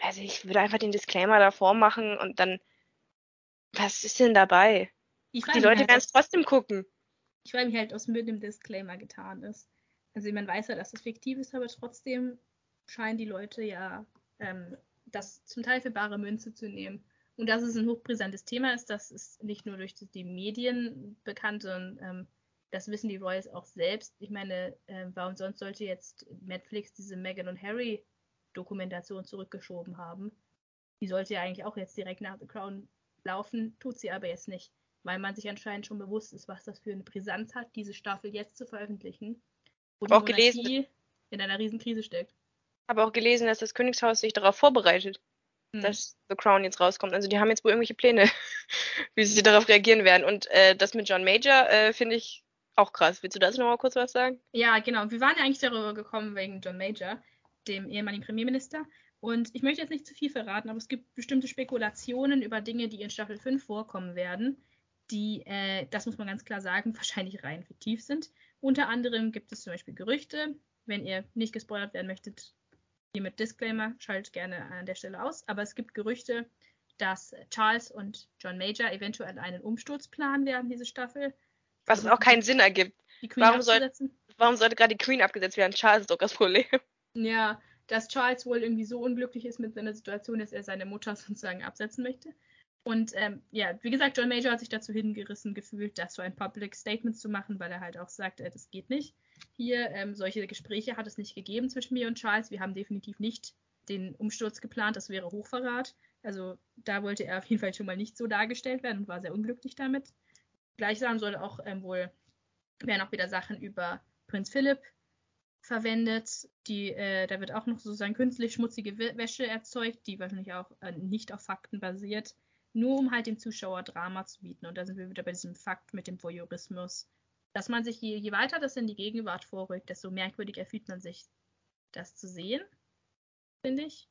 also ich würde einfach den Disclaimer davor machen und dann, was ist denn dabei? Die Leute halt, werden es trotzdem gucken. Ich frage mich halt, was mit dem Disclaimer getan ist. Also man weiß ja, dass es fiktiv ist, aber trotzdem scheinen die Leute ja ähm, das zum Teil für bare Münze zu nehmen. Und dass es ein hochbrisantes Thema ist, das ist nicht nur durch die Medien bekannt, sondern ähm, Das wissen die Royals auch selbst. Ich meine, äh, warum sonst sollte jetzt Netflix diese Meghan und Harry Dokumentation zurückgeschoben haben? Die sollte ja eigentlich auch jetzt direkt nach The Crown laufen, tut sie aber jetzt nicht, weil man sich anscheinend schon bewusst ist, was das für eine Brisanz hat, diese Staffel jetzt zu veröffentlichen. Wo die auch gelesen. in einer Riesenkrise steckt. Habe auch gelesen, dass das Königshaus sich darauf vorbereitet, hm. dass The Crown jetzt rauskommt. Also die haben jetzt wohl irgendwelche Pläne, wie sie darauf reagieren werden. Und äh, das mit John Major äh, finde ich auch krass. Willst du dazu noch mal kurz was sagen? Ja, genau. Wir waren ja eigentlich darüber gekommen wegen John Major, dem ehemaligen Premierminister. Und ich möchte jetzt nicht zu viel verraten, aber es gibt bestimmte Spekulationen über Dinge, die in Staffel 5 vorkommen werden, die, äh, das muss man ganz klar sagen, wahrscheinlich rein fiktiv sind. Unter anderem gibt es zum Beispiel Gerüchte. Wenn ihr nicht gespoilert werden möchtet, hier mit Disclaimer, schaltet gerne an der Stelle aus. Aber es gibt Gerüchte, dass Charles und John Major eventuell einen Umsturz planen werden, diese Staffel. Was auch keinen Sinn ergibt. Warum, soll, warum, sollte gerade die Queen abgesetzt werden? Charles ist doch das Problem. Ja, dass Charles wohl irgendwie so unglücklich ist mit seiner Situation, dass er seine Mutter sozusagen absetzen möchte. Und ähm, ja, wie gesagt, John Major hat sich dazu hingerissen gefühlt, das so ein Public Statement zu machen, weil er halt auch sagt, äh, das geht nicht. Hier, ähm, solche Gespräche hat es nicht gegeben zwischen mir und Charles. Wir haben definitiv nicht den Umsturz geplant, das wäre Hochverrat. Also da wollte er auf jeden Fall schon mal nicht so dargestellt werden und war sehr unglücklich damit. Gleichsam soll auch ähm, wohl werden auch wieder Sachen über Prinz Philipp verwendet. Die, äh, da wird auch noch sozusagen künstlich schmutzige Wäsche erzeugt, die wahrscheinlich auch äh, nicht auf Fakten basiert, nur um halt dem Zuschauer Drama zu bieten. Und da sind wir wieder bei diesem Fakt mit dem Voyeurismus, dass man sich, je, je weiter das in die Gegenwart vorrückt, desto merkwürdiger fühlt man sich, das zu sehen, finde ich.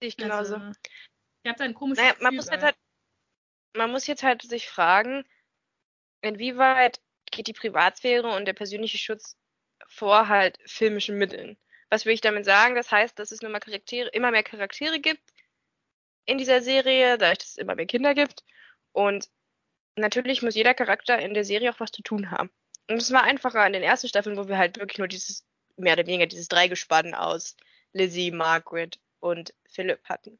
Ich genauso. Also, ich habe da ein komisches naja, man muss jetzt halt, man muss jetzt halt sich fragen, inwieweit geht die Privatsphäre und der persönliche Schutz vor halt filmischen Mitteln. Was will ich damit sagen? Das heißt, dass es mal Charaktere, immer mehr Charaktere gibt in dieser Serie, dadurch, dass es immer mehr Kinder gibt. Und natürlich muss jeder Charakter in der Serie auch was zu tun haben. Und es war einfacher in den ersten Staffeln, wo wir halt wirklich nur dieses, mehr oder weniger dieses Dreigespann aus Lizzie, Margaret und Philip hatten.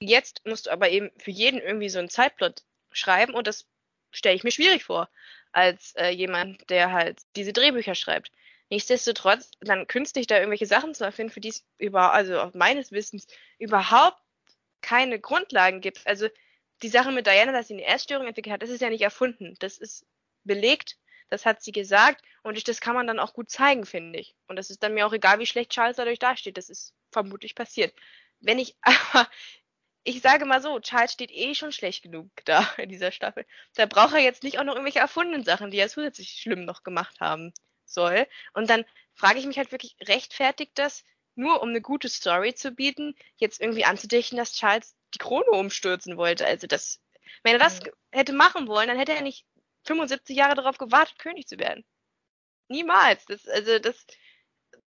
Jetzt musst du aber eben für jeden irgendwie so einen Zeitplot schreiben und das stelle ich mir schwierig vor, als äh, jemand, der halt diese Drehbücher schreibt. Nichtsdestotrotz dann künstlich da irgendwelche Sachen zu erfinden, für die es über, also meines Wissens überhaupt keine Grundlagen gibt. Also die Sache mit Diana, dass sie eine Essstörung entwickelt hat, das ist ja nicht erfunden. Das ist belegt, das hat sie gesagt und das kann man dann auch gut zeigen, finde ich. Und das ist dann mir auch egal, wie schlecht Charles dadurch dasteht. Das ist vermutlich passiert. Wenn ich aber, ich sage mal so, Charles steht eh schon schlecht genug da in dieser Staffel. Da braucht er jetzt nicht auch noch irgendwelche erfundenen Sachen, die er zusätzlich schlimm noch gemacht haben soll. Und dann frage ich mich halt wirklich, rechtfertigt das, nur um eine gute Story zu bieten, jetzt irgendwie anzudichten, dass Charles die Krone umstürzen wollte. Also das, wenn er das hätte machen wollen, dann hätte er nicht 75 Jahre darauf gewartet, König zu werden. Niemals. Das, also das,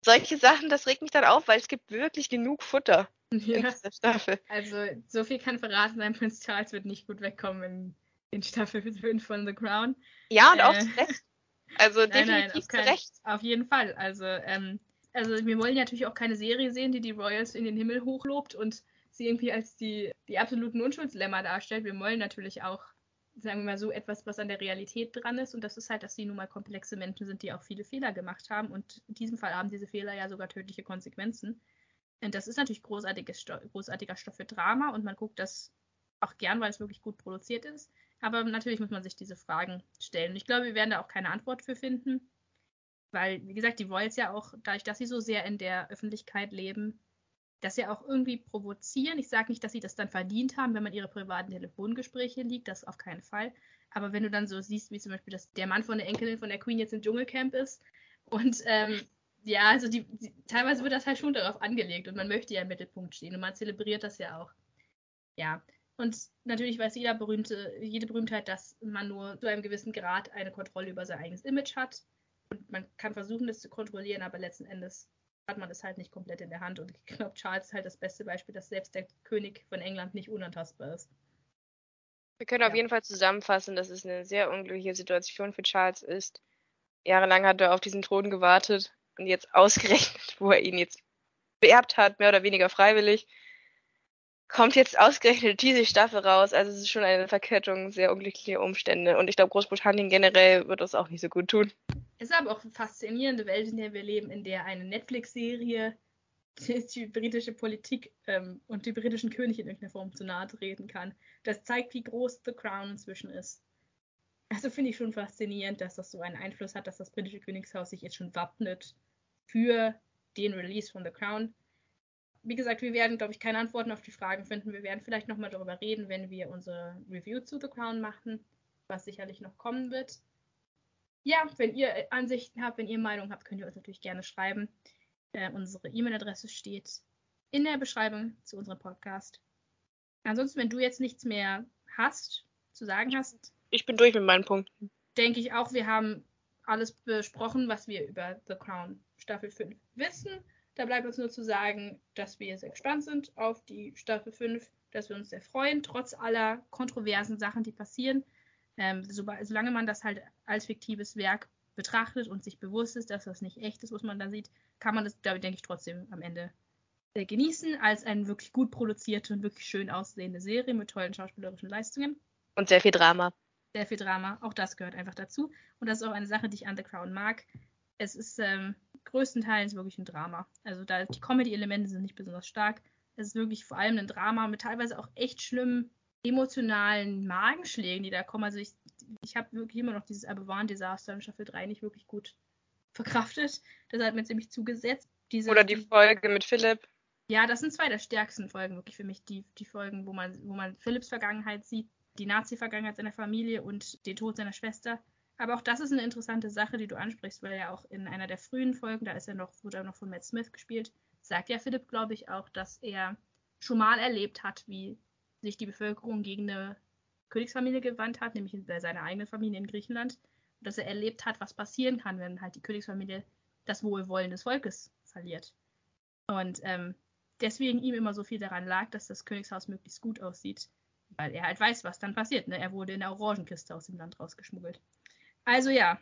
solche Sachen, das regt mich dann auf, weil es gibt wirklich genug Futter ja. dieser Staffel. Also so viel kann verraten sein, Prinz Charles wird nicht gut wegkommen in, in Staffel 5 von The Crown. Ja, und äh, auch zu Recht. Also nein, definitiv nein, zu Recht. Auf jeden Fall. Also, ähm, also wir wollen natürlich auch keine Serie sehen, die die Royals in den Himmel hochlobt und sie irgendwie als die, die absoluten Unschuldslämmer darstellt. Wir wollen natürlich auch, sagen wir mal so, etwas, was an der Realität dran ist. Und das ist halt, dass sie nun mal komplexe Menschen sind, die auch viele Fehler gemacht haben. Und in diesem Fall haben diese Fehler ja sogar tödliche Konsequenzen. Und das ist natürlich großartiges, großartiger Stoff für Drama und man guckt das auch gern, weil es wirklich gut produziert ist. Aber natürlich muss man sich diese Fragen stellen. Und ich glaube, wir werden da auch keine Antwort für finden. Weil, wie gesagt, die Royals ja auch, dadurch, dass sie so sehr in der Öffentlichkeit leben, das ja auch irgendwie provozieren. Ich sage nicht, dass sie das dann verdient haben, wenn man ihre privaten Telefongespräche liegt, das auf keinen Fall. Aber wenn du dann so siehst, wie zum Beispiel, dass der Mann von der Enkelin von der Queen jetzt im Dschungelcamp ist und ähm, ja, also die, die, teilweise wird das halt schon darauf angelegt und man möchte ja im Mittelpunkt stehen und man zelebriert das ja auch. Ja, und natürlich weiß jeder berühmte, jede Berühmtheit, dass man nur zu einem gewissen Grad eine Kontrolle über sein eigenes Image hat. Und man kann versuchen, das zu kontrollieren, aber letzten Endes hat man es halt nicht komplett in der Hand. Und ich glaube, Charles ist halt das beste Beispiel, dass selbst der König von England nicht unantastbar ist. Wir können ja. auf jeden Fall zusammenfassen, dass es eine sehr unglückliche Situation für Charles ist. Jahrelang hat er auf diesen Thron gewartet und jetzt ausgerechnet, wo er ihn jetzt beerbt hat, mehr oder weniger freiwillig, kommt jetzt ausgerechnet diese Staffel raus. Also es ist schon eine Verkettung sehr unglücklicher Umstände. Und ich glaube, Großbritannien generell wird das auch nicht so gut tun. Es ist aber auch eine faszinierende Welt, in der wir leben, in der eine Netflix-Serie die, die, britische Politik ähm, und die britischen König in irgendeiner Form zu nahe treten kann. Das zeigt, wie groß The Crown inzwischen ist. Also finde ich schon faszinierend, dass das so einen Einfluss hat, dass das britische Königshaus sich jetzt schon wappnet für den Release von The Crown wie gesagt, wir werden, glaube ich, keine Antworten auf die Fragen finden. Wir werden vielleicht nochmal darüber reden, wenn wir unsere Review zu The Crown machen, was sicherlich noch kommen wird. Ja, wenn ihr Ansichten habt, wenn ihr Meinung habt, könnt ihr uns natürlich gerne schreiben. Äh, unsere E-Mail-Adresse steht in der Beschreibung zu unserem Podcast. Ansonsten, wenn du jetzt nichts mehr hast, zu sagen hast. Ich bin durch mit meinen Punkten. Denke ich auch, wir haben alles besprochen, was wir über The Crown Staffel 5 wissen. Da bleibt uns nur zu sagen, dass wir sehr gespannt sind auf die Staffel 5, dass wir uns sehr freuen, trotz aller kontroversen Sachen, die passieren. Ähm, so, solange man das halt als fiktives Werk betrachtet und sich bewusst ist, dass das nicht echt ist, was man da sieht, kann man das, denke ich, trotzdem am Ende äh, genießen, als eine wirklich gut produzierte und wirklich schön aussehende Serie mit tollen schauspielerischen Leistungen. Und sehr viel Drama. Sehr viel Drama, auch das gehört einfach dazu. Und das ist auch eine Sache, die ich an The Crown mag. Es ist ähm, größtenteils wirklich ein Drama. Also da die Comedy-Elemente sind nicht besonders stark. Es ist wirklich vor allem ein Drama mit teilweise auch echt schlimmen emotionalen Magenschlägen, die da kommen. Also ich, ich habe wirklich immer noch dieses Abevan-Desaster in Staffel 3 nicht wirklich gut verkraftet. Das hat mir ziemlich zugesetzt. Diese, Oder die Folge mit Philipp. Ja, das sind zwei der stärksten Folgen wirklich für mich. Die, die Folgen, wo man, wo man Philipps Vergangenheit sieht, die Nazi-Vergangenheit seiner Familie und den Tod seiner Schwester. Aber auch das ist eine interessante Sache, die du ansprichst, weil ja auch in einer der frühen Folgen, da ist er noch, wurde er noch von Matt Smith gespielt, sagt ja Philipp, glaube ich, auch, dass er schon mal erlebt hat, wie sich die Bevölkerung gegen eine Königsfamilie gewandt hat, nämlich bei seiner eigenen Familie in Griechenland. Und dass er erlebt hat, was passieren kann, wenn halt die Königsfamilie das Wohlwollen des Volkes verliert. Und ähm, deswegen ihm immer so viel daran lag, dass das Königshaus möglichst gut aussieht, weil er halt weiß, was dann passiert. Ne? Er wurde in der Orangenkiste aus dem Land rausgeschmuggelt. Also ja.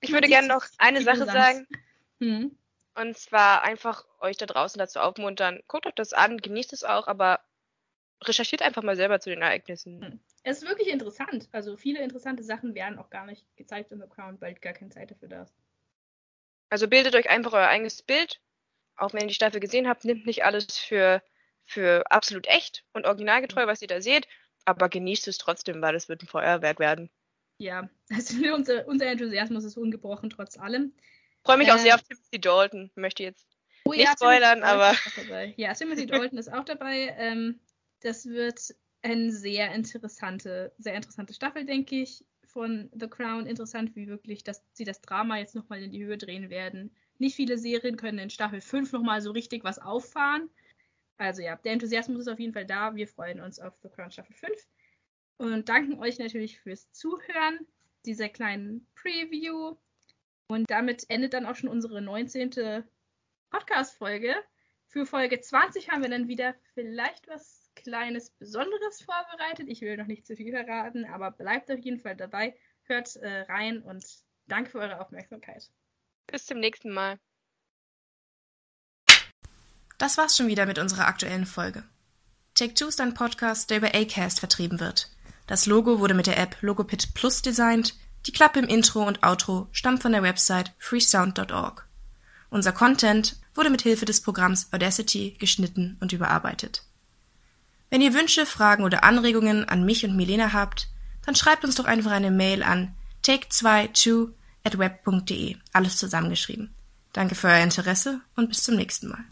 Ich würde gerne noch eine Sache sagen. Hm. Und zwar einfach euch da draußen dazu aufmuntern, guckt euch das an, genießt es auch, aber recherchiert einfach mal selber zu den Ereignissen. Hm. Es ist wirklich interessant. Also viele interessante Sachen werden auch gar nicht gezeigt The Crown, weil gar keine Zeit dafür da ist. Also bildet euch einfach euer eigenes Bild. Auch wenn ihr die Staffel gesehen habt, nimmt nicht alles für, für absolut echt und originalgetreu, hm. was ihr da seht, aber genießt es trotzdem, weil es wird ein Feuerwerk werden ja, also unser, unser Enthusiasmus ist ungebrochen trotz allem. Ich freue mich äh, auch sehr auf Timothy Dalton. Möchte jetzt oh, nicht ja, spoilern, aber. Ja, Timothy Dalton ist auch dabei. Ähm, das wird eine sehr interessante, sehr interessante Staffel, denke ich, von The Crown. Interessant, wie wirklich dass sie das Drama jetzt nochmal in die Höhe drehen werden. Nicht viele Serien können in Staffel 5 nochmal so richtig was auffahren. Also ja, der Enthusiasmus ist auf jeden Fall da. Wir freuen uns auf The Crown Staffel 5 und danken euch natürlich fürs Zuhören dieser kleinen Preview. Und damit endet dann auch schon unsere 19. Podcast-Folge. Für Folge 20 haben wir dann wieder vielleicht was Kleines Besonderes vorbereitet. Ich will noch nicht zu viel verraten, aber bleibt auf jeden Fall dabei. Hört äh, rein und danke für eure Aufmerksamkeit. Bis zum nächsten Mal. Das war's schon wieder mit unserer aktuellen Folge. Take Two ist ein Podcast, der über Acast vertrieben wird. Das Logo wurde mit der App Logopit Plus designt. Die Klappe im Intro und Outro stammt von der Website freesound.org. Unser Content wurde mit Hilfe des Programms Audacity geschnitten und überarbeitet. Wenn ihr Wünsche, Fragen oder Anregungen an mich und Milena habt, dann schreibt uns doch einfach eine Mail an take22 at web.de, alles zusammengeschrieben. Danke für euer Interesse und bis zum nächsten Mal.